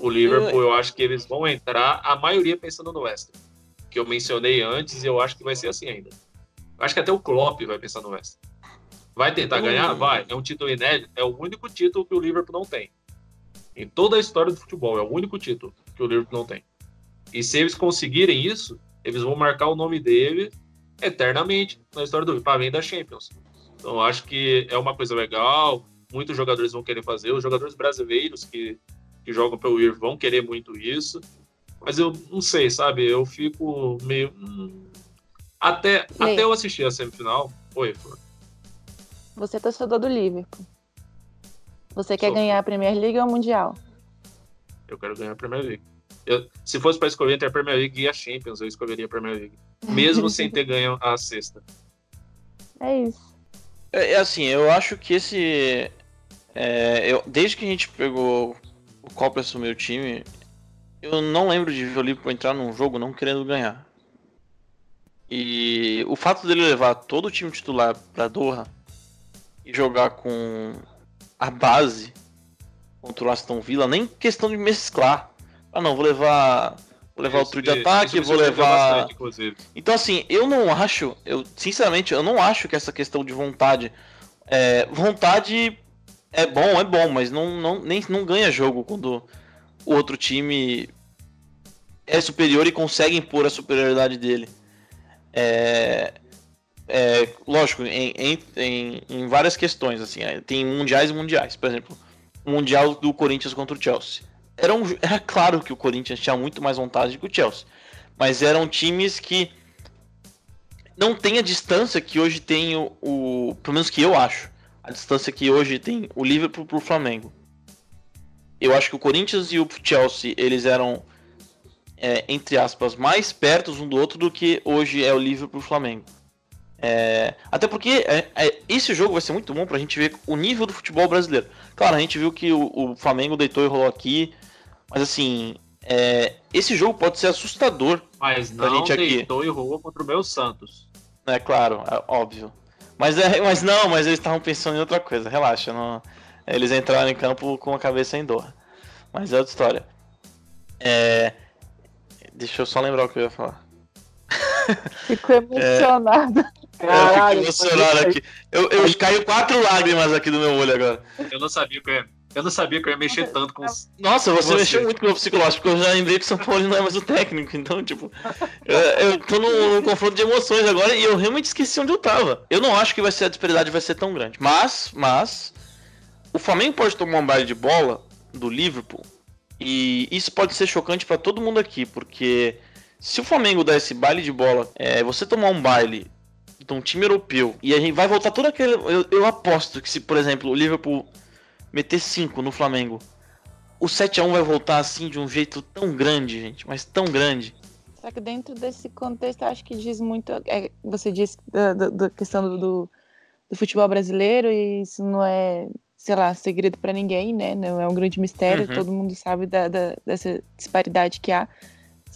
O Liverpool, eu acho que eles vão entrar, a maioria pensando no West que eu mencionei antes, e eu acho que vai ser assim ainda. Eu acho que até o Klopp vai pensar no West Vai tentar ganhar? Vai. É um título inédito, é o único título que o Liverpool não tem. Em toda a história do futebol, é o único título que o Liverpool não tem. E se eles conseguirem isso, eles vão marcar o nome dele eternamente na história do para da Champions. Então acho que é uma coisa legal, muitos jogadores vão querer fazer, os jogadores brasileiros que, que jogam pelo IR vão querer muito isso. Mas eu não sei, sabe? Eu fico meio. Hum, até, até eu assistir a semifinal. Oi, Flor. Você é torcedor do Liverpool. Você quer Sou. ganhar a Premier League ou o Mundial? Eu quero ganhar a Premier League. Eu, se fosse para escolher entre a Premier League e a Champions, eu escolheria a Premier League. Mesmo sem ter ganho a sexta. É isso. É, é assim, eu acho que esse. É, eu, desde que a gente pegou o Copa assumir o time, eu não lembro de ver o entrar num jogo não querendo ganhar. E o fato dele levar todo o time titular para Doha e jogar com a base contra o Aston Villa, nem questão de mesclar. Ah, não, vou levar. Vou levar o trio de ataque, vou levar. Bastante, então, assim, eu não acho, eu sinceramente, eu não acho que essa questão de vontade. É, vontade é bom, é bom, mas não, não, nem, não ganha jogo quando o outro time é superior e consegue impor a superioridade dele. É, é, lógico, em, em, em, em, várias questões, assim, é, tem mundiais e mundiais. Por exemplo, o mundial do Corinthians contra o Chelsea. Era, um, era claro que o Corinthians tinha muito mais vontade que o Chelsea, mas eram times que não tem a distância que hoje tem o, o pelo menos que eu acho, a distância que hoje tem o Liverpool pro Flamengo. Eu acho que o Corinthians e o Chelsea, eles eram é, entre aspas, mais perto um do outro do que hoje é o Liverpool pro Flamengo. É, até porque é, é, esse jogo vai ser muito bom pra gente ver o nível do futebol brasileiro. Claro, a gente viu que o, o Flamengo deitou e rolou aqui, mas assim, é, esse jogo pode ser assustador mas não pra gente aqui. e rolou contra o meu Santos. É claro, é óbvio. Mas, é, mas não, mas eles estavam pensando em outra coisa, relaxa. Não, eles entraram em campo com a cabeça em dor. Mas é outra história. É, deixa eu só lembrar o que eu ia falar. Fico emocionado. É... Caralho, eu fico emocionado aqui. Eu, eu caio quatro lágrimas aqui do meu olho agora. Eu não sabia o que eu ia, Eu não sabia que eu ia mexer tanto com os. Nossa, você, Você. mexeu muito com o meu psicológico, porque eu já lembrei que o São Paulo não é mais o técnico. Então, tipo, eu, eu tô num, num confronto de emoções agora e eu realmente esqueci onde eu tava. Eu não acho que vai ser a disparidade vai ser tão grande. Mas, mas, o Flamengo pode tomar um baile de bola do Liverpool e isso pode ser chocante pra todo mundo aqui, porque se o Flamengo der esse baile de bola, é, você tomar um baile de um time europeu e a gente vai voltar todo aquele. Eu, eu aposto que se, por exemplo, o Liverpool meter 5 no Flamengo, o 7x1 vai voltar assim de um jeito tão grande, gente, mas tão grande. Só que dentro desse contexto, acho que diz muito. é, você disse da, da- da questão do, do, do futebol brasileiro, e isso não é, sei lá, segredo para ninguém, né? Não é um grande mistério, Uhum. todo mundo sabe da, da- dessa disparidade que há.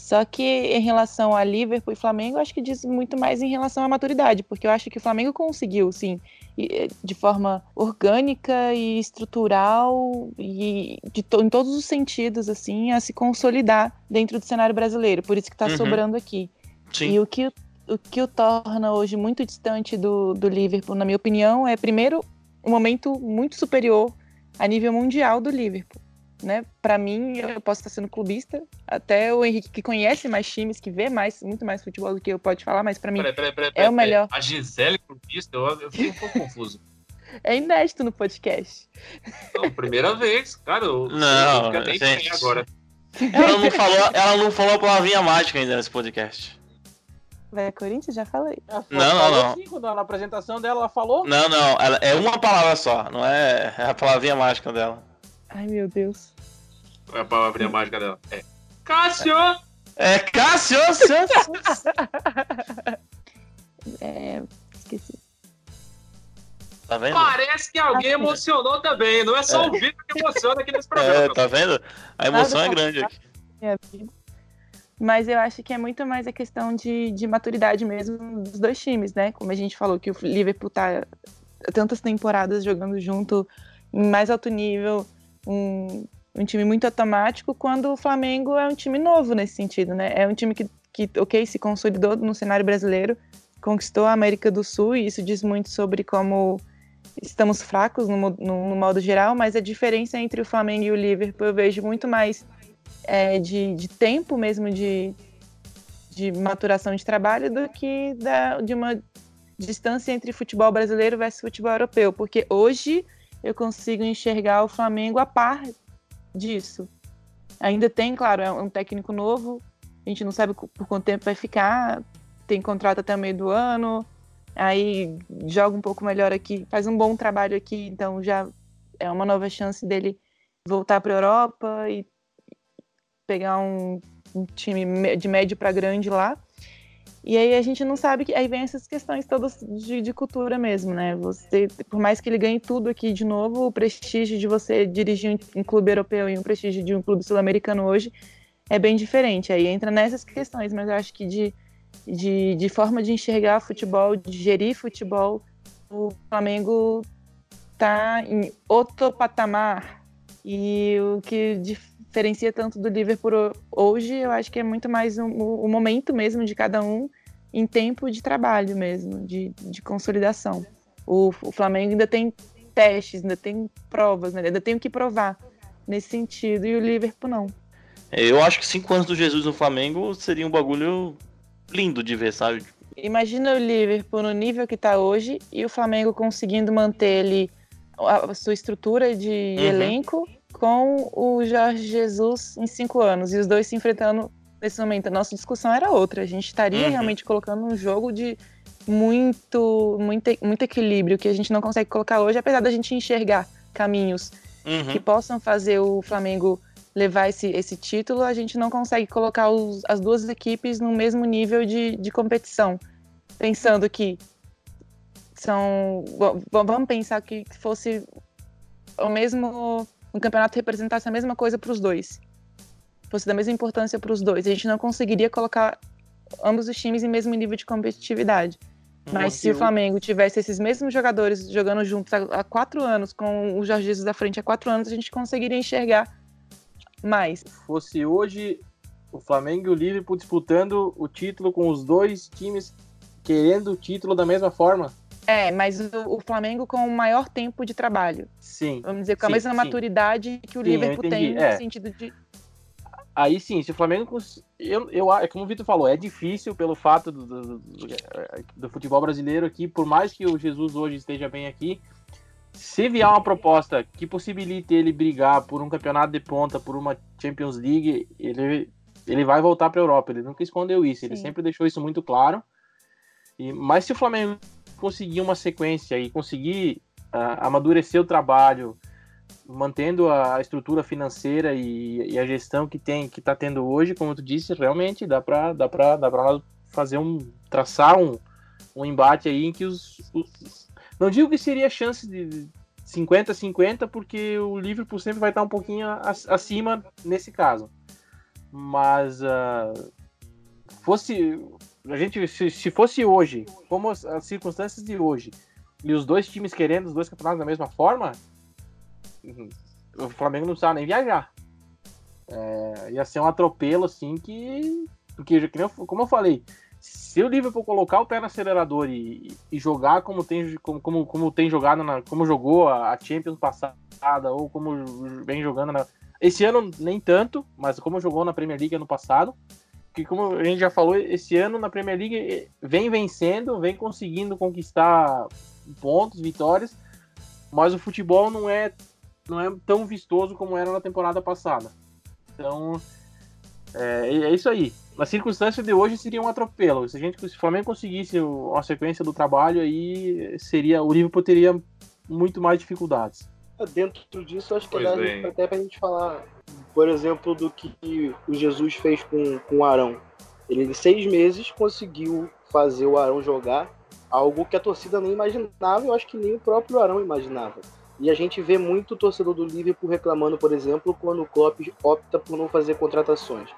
Só que em relação a Liverpool e Flamengo, acho que diz muito mais em relação à maturidade, porque eu acho que o Flamengo conseguiu, sim, eh, de forma orgânica e estrutural e de to- em todos os sentidos, assim, a se consolidar dentro do cenário brasileiro. Por isso que está Uhum. sobrando aqui. Sim. E o que, o que o torna hoje muito distante do, do Liverpool, na minha opinião, é primeiro um momento muito superior a nível mundial do Liverpool. Né? Para mim, eu posso estar sendo clubista, até o Henrique que conhece mais times, que vê mais, muito mais futebol do que eu pode falar, mas para mim Peraí, peraí, peraí, é o melhor. A Gisele Clubista, eu, eu fiquei um pouco confuso. É inédito no podcast. Não, primeira vez, cara. Eu, Não, eu fico até gente. agora. Ela não falou, ela não falou a palavrinha mágica ainda nesse podcast. Vai Corinthians? Já falei. Ela Não, não, falou não. ela- na apresentação dela, ela falou. Não, não, ela, é uma palavra só, não é a palavrinha mágica dela. Ai, meu Deus. Qual é a palavrinha mágica dela? É. Cássio! É Cássio! É, esqueci. Tá vendo? Parece que alguém emocionou também. Não é só o Vitor que emociona aqui nesse É, programa. tá vendo? A emoção é grande aqui. Mas eu acho que é muito mais a questão de, de maturidade mesmo dos dois times, né? Como a gente falou, que o Liverpool tá tantas temporadas jogando junto em mais alto nível, um, um time muito automático, quando o Flamengo é um time novo nesse sentido, né? É um time que, que ok, se consolidou no cenário brasileiro, conquistou a América do Sul, e isso diz muito sobre como estamos fracos no, no, no modo geral, mas a diferença entre o Flamengo e o Liverpool eu vejo muito mais é, de, de tempo mesmo de, de maturação de trabalho do que da, de uma distância entre futebol brasileiro versus futebol europeu, porque hoje eu consigo enxergar o Flamengo a par disso. Ainda tem, claro, é um técnico novo, a gente não sabe por quanto tempo vai ficar, tem contrato até o meio do ano, aí joga um pouco melhor aqui, faz um bom trabalho aqui, então já é uma nova chance dele voltar para a Europa e pegar um, um time me- de médio para grande lá. E aí a gente não sabe que aí vem essas questões todas de, de cultura mesmo, né? Você, por mais que ele ganhe tudo aqui de novo, o prestígio de você dirigir um, um clube europeu e um prestígio de um clube sul-americano hoje é bem diferente. Aí entra nessas questões, mas eu acho que de, de, de forma de enxergar futebol, de gerir futebol, o Flamengo tá em outro patamar. E o que diferencia tanto do Liverpool hoje, eu acho que é muito mais o momento mesmo de cada um em tempo de trabalho mesmo, de, de consolidação. O, o, Flamengo ainda tem testes, ainda tem provas, né? ainda tem o que provar nesse sentido, e o Liverpool não. Eu acho que cinco anos do Jesus no Flamengo seria um bagulho lindo de ver, sabe? Imagina o Liverpool no nível que está hoje e o Flamengo conseguindo manter ali a sua estrutura de uhum. elenco com o Jorge Jesus em cinco anos e os dois se enfrentando nesse momento. A nossa discussão era outra. A gente estaria uhum. realmente colocando um jogo de muito, muito, muito equilíbrio que a gente não consegue colocar hoje, apesar da gente enxergar caminhos uhum. que possam fazer o Flamengo levar esse, esse título, a gente não consegue colocar os, as duas equipes no mesmo nível de, de competição. Pensando que são. Vamos pensar que fosse o mesmo. Um campeonato representasse a mesma coisa para os dois. Fosse da mesma importância para os dois. A gente não conseguiria colocar ambos os times em mesmo nível de competitividade. Mas se o Flamengo tivesse esses mesmos jogadores jogando juntos há quatro anos, com o Jorge Jesus à frente há quatro anos, a gente conseguiria enxergar mais. Fosse hoje o Flamengo e o Liverpool disputando o título com os dois times querendo o título da mesma forma. É, mas o, o Flamengo com o maior tempo de trabalho. Sim. Vamos dizer, com a sim, mesma sim. maturidade que o Sim, Liverpool tem é. no sentido de. Aí sim, se o Flamengo. cons- Eu, eu, é como o Vitor falou, é difícil pelo fato do, do, do- do futebol brasileiro aqui, por mais que o Jesus hoje esteja bem aqui, se vier uma proposta que possibilite ele brigar por um campeonato de ponta, por uma Champions League, ele, ele vai voltar para a Europa. Ele nunca escondeu isso, ele Sim. sempre deixou isso muito claro. E, mas se o Flamengo conseguir uma sequência e conseguir ah, amadurecer o trabalho, mantendo a estrutura financeira e, e a gestão que tem que está tendo hoje, como tu disse, realmente dá para dá para dá para fazer um traçar um, um embate aí em que os, os- não digo que seria chance de 50-50 porque o Liverpool sempre vai estar um pouquinho acima nesse caso. Mas ah, fosse a gente se, se fosse hoje, como as, as circunstâncias de hoje, e os dois times querendo os dois campeonatos da mesma forma, o Flamengo não precisava nem viajar. É, ia ser um atropelo, assim, que. Porque, como eu falei, se o Liverpool colocar o pé no acelerador e, e jogar como tem, como, como, como tem jogado, na, como jogou a a Champions passada, ou como vem jogando na. Esse ano nem tanto, mas como jogou na Premier League ano passado, que como a gente já falou, esse ano na Premier League eh, vem vencendo, vem conseguindo conquistar pontos, vitórias, mas o futebol não é não é tão vistoso como era na temporada passada. Então, é, é isso aí. Na circunstância de hoje seria um atropelo. Se a gente, se o Flamengo conseguisse uma sequência do trabalho, aí seria o Liverpool teria muito mais dificuldades. Dentro disso, acho que Pois dá bem. até pra gente falar, por exemplo, do que o Jesus fez com, com o Arão. Ele, em seis meses, conseguiu fazer o Arão jogar algo que a torcida nem imaginava, eu acho que nem o próprio Arão imaginava. E a gente vê muito torcedor do Liverpool reclamando, por exemplo, quando o Klopp opta por não fazer contratações.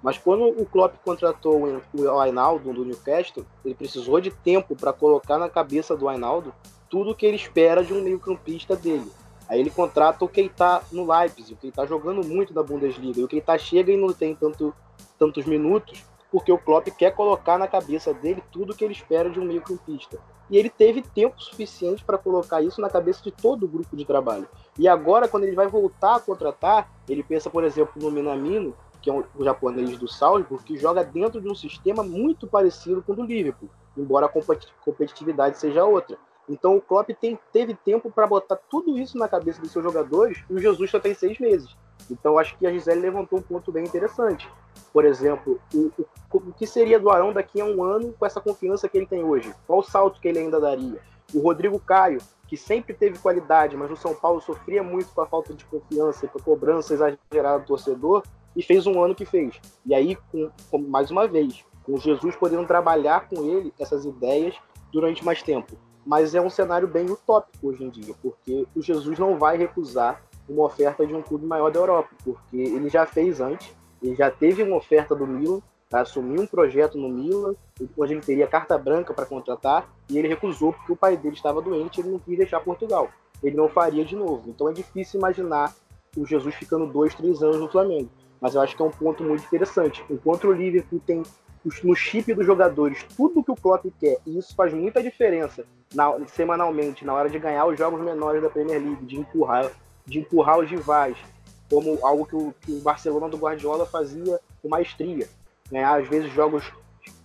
Mas quando o Klopp contratou o o Ainaldo do Newcastle, ele precisou de tempo para colocar na cabeça do Ainaldo tudo o que ele espera de um meio-campista dele. Aí ele contrata o Keita no Leipzig, o Keita jogando muito na Bundesliga, e o Keita chega e não tem tanto, tantos minutos, porque o Klopp quer colocar na cabeça dele tudo o que ele espera de um meio-campista. E ele teve tempo suficiente para colocar isso na cabeça de todo o grupo de trabalho. E agora, quando ele vai voltar a contratar, ele pensa, por exemplo, no Minamino, que é um, o japonês do Salzburg, que joga dentro de um sistema muito parecido com o do Liverpool, embora a competi- competitividade seja outra. Então o Klopp tem- teve tempo para botar tudo isso na cabeça dos seus jogadores e o Jesus só tem seis meses. Então acho que a Gisele levantou um ponto bem interessante. Por exemplo, o, o- o que seria do Arão daqui a um ano com essa confiança que ele tem hoje? Qual o salto que ele ainda daria? O Rodrigo Caio, que sempre teve qualidade, mas no São Paulo sofria muito com a falta de confiança e com a cobrança exagerada do torcedor, e fez um ano que fez. E aí, com, com- mais uma vez, com o Jesus podendo trabalhar com ele essas ideias durante mais tempo. Mas é um cenário bem utópico hoje em dia, porque o Jesus não vai recusar uma oferta de um clube maior da Europa, porque ele já fez antes, ele já teve uma oferta do Milan para assumir um projeto no Milan, onde ele teria carta branca para contratar, e ele recusou porque o pai dele estava doente ele não quis deixar Portugal. Ele não faria de novo. Então é difícil imaginar o Jesus ficando dois, três anos no Flamengo. Mas eu acho que é um ponto muito interessante. Enquanto o Liverpool tem no chip dos jogadores tudo que o Klopp quer, e isso faz muita diferença na- semanalmente, na hora de ganhar os jogos menores da Premier League, de empurrar, de empurrar os rivais, como algo que o, que o Barcelona do Guardiola fazia com maestria. Ganhar, às vezes, jogos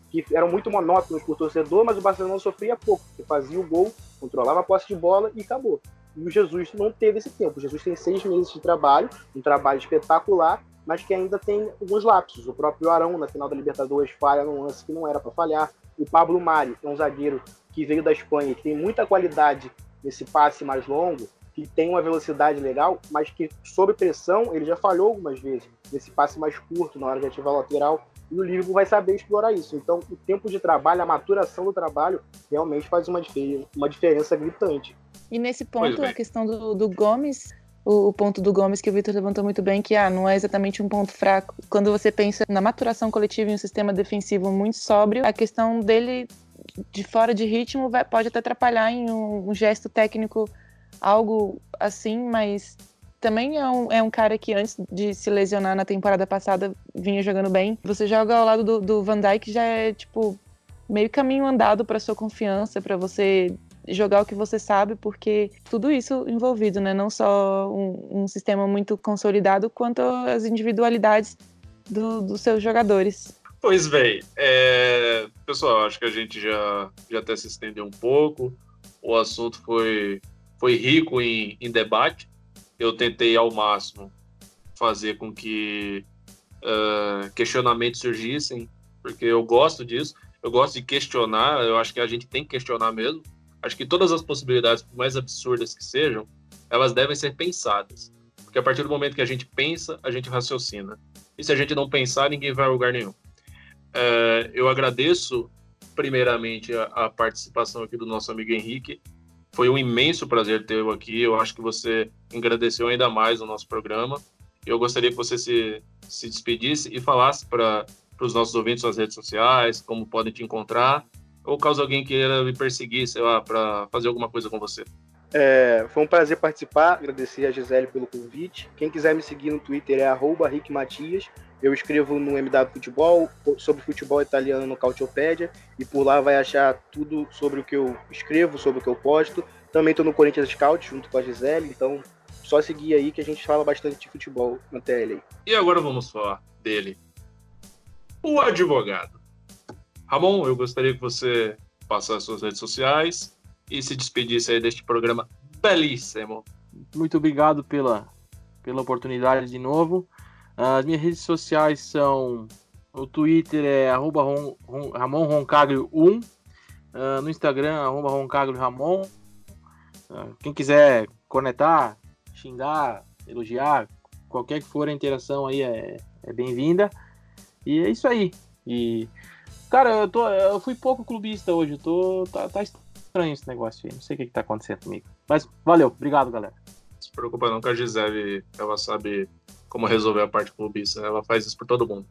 que eram muito monótonos o torcedor, mas o Barcelona sofria pouco, porque fazia o gol, controlava a posse de bola e acabou. E o Jesus não teve esse tempo. O Jesus tem seis meses de trabalho, um trabalho espetacular, mas que ainda tem alguns lapsos. O próprio Arão, na final da Libertadores, falha num lance que não era para falhar. O Pablo Mari, que é um zagueiro que veio da Espanha, que tem muita qualidade nesse passe mais longo, que tem uma velocidade legal, mas que, sob pressão, ele já falhou algumas vezes nesse passe mais curto, na hora de ativar o lateral. E o Liverpool vai saber explorar isso. Então, o tempo de trabalho, a maturação do trabalho, realmente faz uma, difer- uma diferença gritante. E nesse ponto, a questão do, do Gomes, o, o ponto do Gomes que o Vitor levantou muito bem, que ah, não é exatamente um ponto fraco. Quando você pensa na maturação coletiva em um sistema defensivo muito sóbrio, a questão dele de fora de ritmo vai- pode até atrapalhar em um, um gesto técnico, algo assim, mas também é um, é um cara que antes de se lesionar na temporada passada vinha jogando bem. Você joga ao lado do, do Van Dijk já é tipo meio caminho andado para sua confiança, para você jogar o que você sabe, porque tudo isso envolvido, né? Não só um, um sistema muito consolidado, quanto as individualidades do, dos seus jogadores. Pois bem, é... pessoal, acho que a gente já, já até se estendeu um pouco. O assunto foi, foi rico em, em debate. Eu tentei ao máximo fazer com que uh, questionamentos surgissem, porque eu gosto disso. Eu gosto de questionar. Eu acho que a gente tem que questionar mesmo. Acho que todas as possibilidades, por mais absurdas que sejam, elas devem ser pensadas. Porque a partir do momento que a gente pensa, a gente raciocina. E se a gente não pensar, ninguém vai a lugar nenhum. É, eu agradeço, primeiramente, a, a, participação aqui do nosso amigo Henrique. Foi um imenso prazer tê-lo aqui. Eu acho que você engrandeceu ainda mais o nosso programa. Eu gostaria que você se, se despedisse e falasse para os nossos ouvintes nas redes sociais, como podem te encontrar, ou caso alguém queira me perseguir, sei lá, para fazer alguma coisa com você. É, foi um prazer participar, agradecer a Gisele pelo convite. Quem quiser me seguir no Twitter é arroba Rick Matias. Eu escrevo no MW Futebol, sobre futebol italiano no Cautiopédia, e por lá vai achar tudo sobre o que eu escrevo, sobre o que eu posto. Também estou no Corinthians Scout, junto com a Gisele, então só seguir aí que a gente fala bastante de futebol na TL. E agora vamos falar dele, o advogado. Ramon, eu gostaria que você passasse suas redes sociais e se despedisse aí deste programa belíssimo. Muito obrigado pela, pela oportunidade de novo. As minhas redes sociais são. O Twitter é arroba Ron, Ron, Ramon Roncaglio 1. Uh, ah, no Instagram, arroba. Uh, quem quiser conectar, xingar, elogiar, qualquer que for a interação aí é, é bem-vinda. E é isso aí. E Cara, eu, tô, eu fui pouco clubista hoje, eu tô, tá, tá estranho esse negócio aí, não sei o que, que tá acontecendo comigo. Mas valeu, obrigado, galera. Não se preocupa não que a Gisele, ela sabe como resolver a parte clubista, ela faz isso por todo mundo.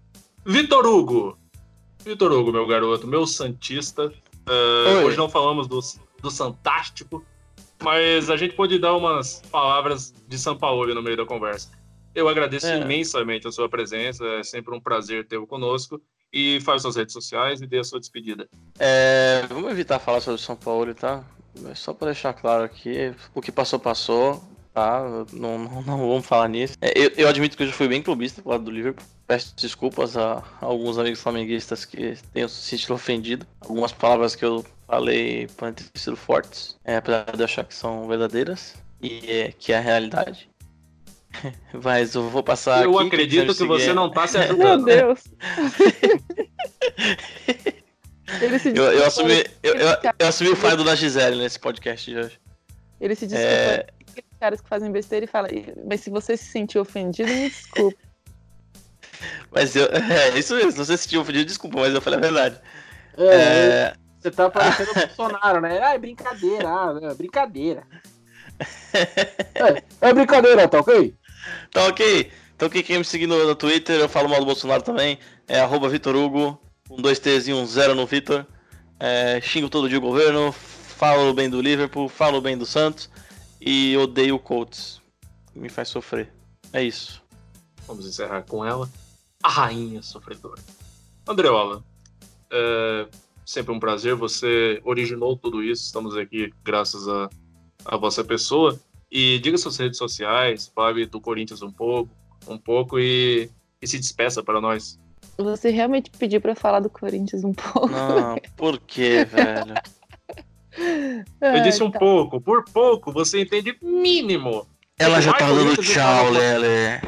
Vitor Hugo! Vitor Hugo, meu garoto, meu Santista. Uh, hoje não falamos do, do Santástico, mas a gente pode dar umas palavras de São Paulo no meio da conversa. Eu agradeço é. imensamente a sua presença, é sempre um prazer tê-lo conosco e faz suas redes sociais e dê a sua despedida. É, vamos evitar falar sobre São Paulo, tá? Só para deixar claro aqui, o que passou, passou, tá? Não, não, não vamos falar nisso. É, eu, eu, admito que eu já fui bem clubista do lado do Liverpool. Peço desculpas a, a alguns amigos flamenguistas que tenham se sentido ofendido. Algumas palavras que eu falei podem ter sido fortes, é, apesar de eu achar que são verdadeiras e é, que é a realidade. Mas eu vou passar eu aqui. Eu acredito que, você não tá se ajudando. Meu Deus. eu, eu, assumi, eu, eu, eu, assumi o fardo da Gisele nesse podcast de hoje. Ele se desculpa. É... Aqueles caras que fazem besteira e fala, mas se você se sentiu ofendido, me desculpe. Mas eu. É isso mesmo, se você se sentiu ofendido, desculpa, mas eu falei a verdade. É, é... Você tá parecendo o Bolsonaro, né? Ah, é brincadeira, ah, é brincadeira. é, é brincadeira, tá ok? Tá ok? Então quem quer me seguir no, no, Twitter, eu falo mal do Bolsonaro também. É arroba Vitor Hugo, um dois T's e um zero no Vitor. É, xingo todo dia o governo, falo bem do Liverpool, falo bem do Santos e odeio o Colts. Me faz sofrer. É isso. Vamos encerrar com ela. A rainha sofredora. Andreola, é sempre um prazer. Você originou tudo isso. Estamos aqui graças a, a vossa pessoa. E diga suas redes sociais, fale do Corinthians um pouco, um pouco e, e se despeça para nós. Você realmente pediu para falar do Corinthians um pouco? Não, por quê, velho? Eu disse um tá. pouco, por pouco, você entende mínimo. Ela já tá dando tchau, Lele.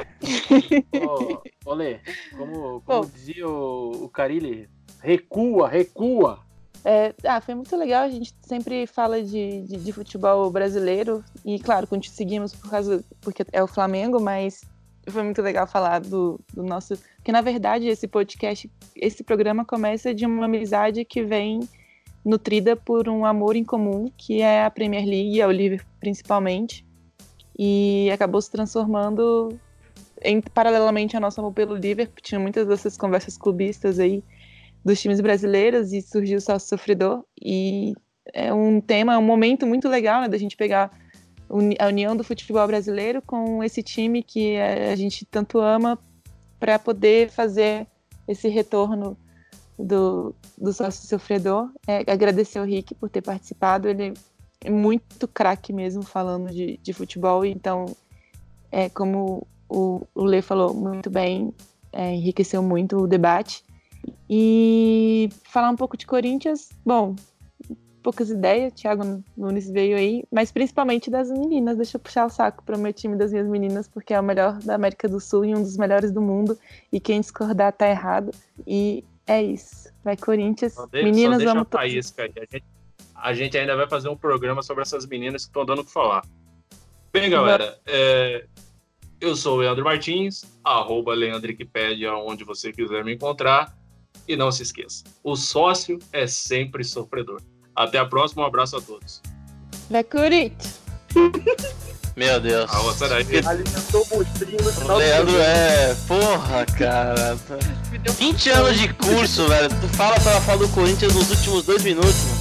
Ô, Lê, como, como dizia o, o Carilli, recua, recua. É, ah, foi muito legal. A gente sempre fala de, de, de, futebol brasileiro e, claro, seguimos por causa porque é o Flamengo, mas foi muito legal falar do, do nosso. Porque na verdade esse podcast, esse programa começa de uma amizade que vem nutrida por um amor em comum, que é a Premier League, é o Liverpool principalmente, e acabou se transformando em, paralelamente ao nosso amor pelo Liverpool. Tinha muitas dessas conversas clubistas aí dos times brasileiros e surgiu o Sócio Sofredor. E é um tema, um momento muito legal né, da gente pegar a união do futebol brasileiro com esse time que a gente tanto ama para poder fazer esse retorno do, do sócio sofredor. É, agradecer ao Rick por ter participado. Ele muito craque mesmo falando de, de futebol, então, é, como o, o Lê falou muito bem, é, enriqueceu muito o debate. E falar um pouco de Corinthians, bom, poucas ideias, Thiago Nunes veio aí, mas principalmente das meninas. Deixa eu puxar o saco para o meu time das minhas meninas, porque é o melhor da América do Sul e um dos melhores do mundo. E quem discordar tá errado. E é isso. Vai Corinthians. Só meninas, só vamos a faísca aí. A gente, a gente ainda vai fazer um programa sobre essas meninas que estão dando o que falar. Bem, galera, é, eu sou o Leandro Martins, arroba Leandricpédia, onde você quiser me encontrar. E não se esqueça, o sócio é sempre sofredor. Até a próxima, um abraço a todos. Corinthians. Meu Deus. Ah, ouça daí. Alimentou o Leandro é. Porra, cara. 20 anos de curso, velho. Tu fala pra falar do Corinthians nos últimos dois minutos, mano.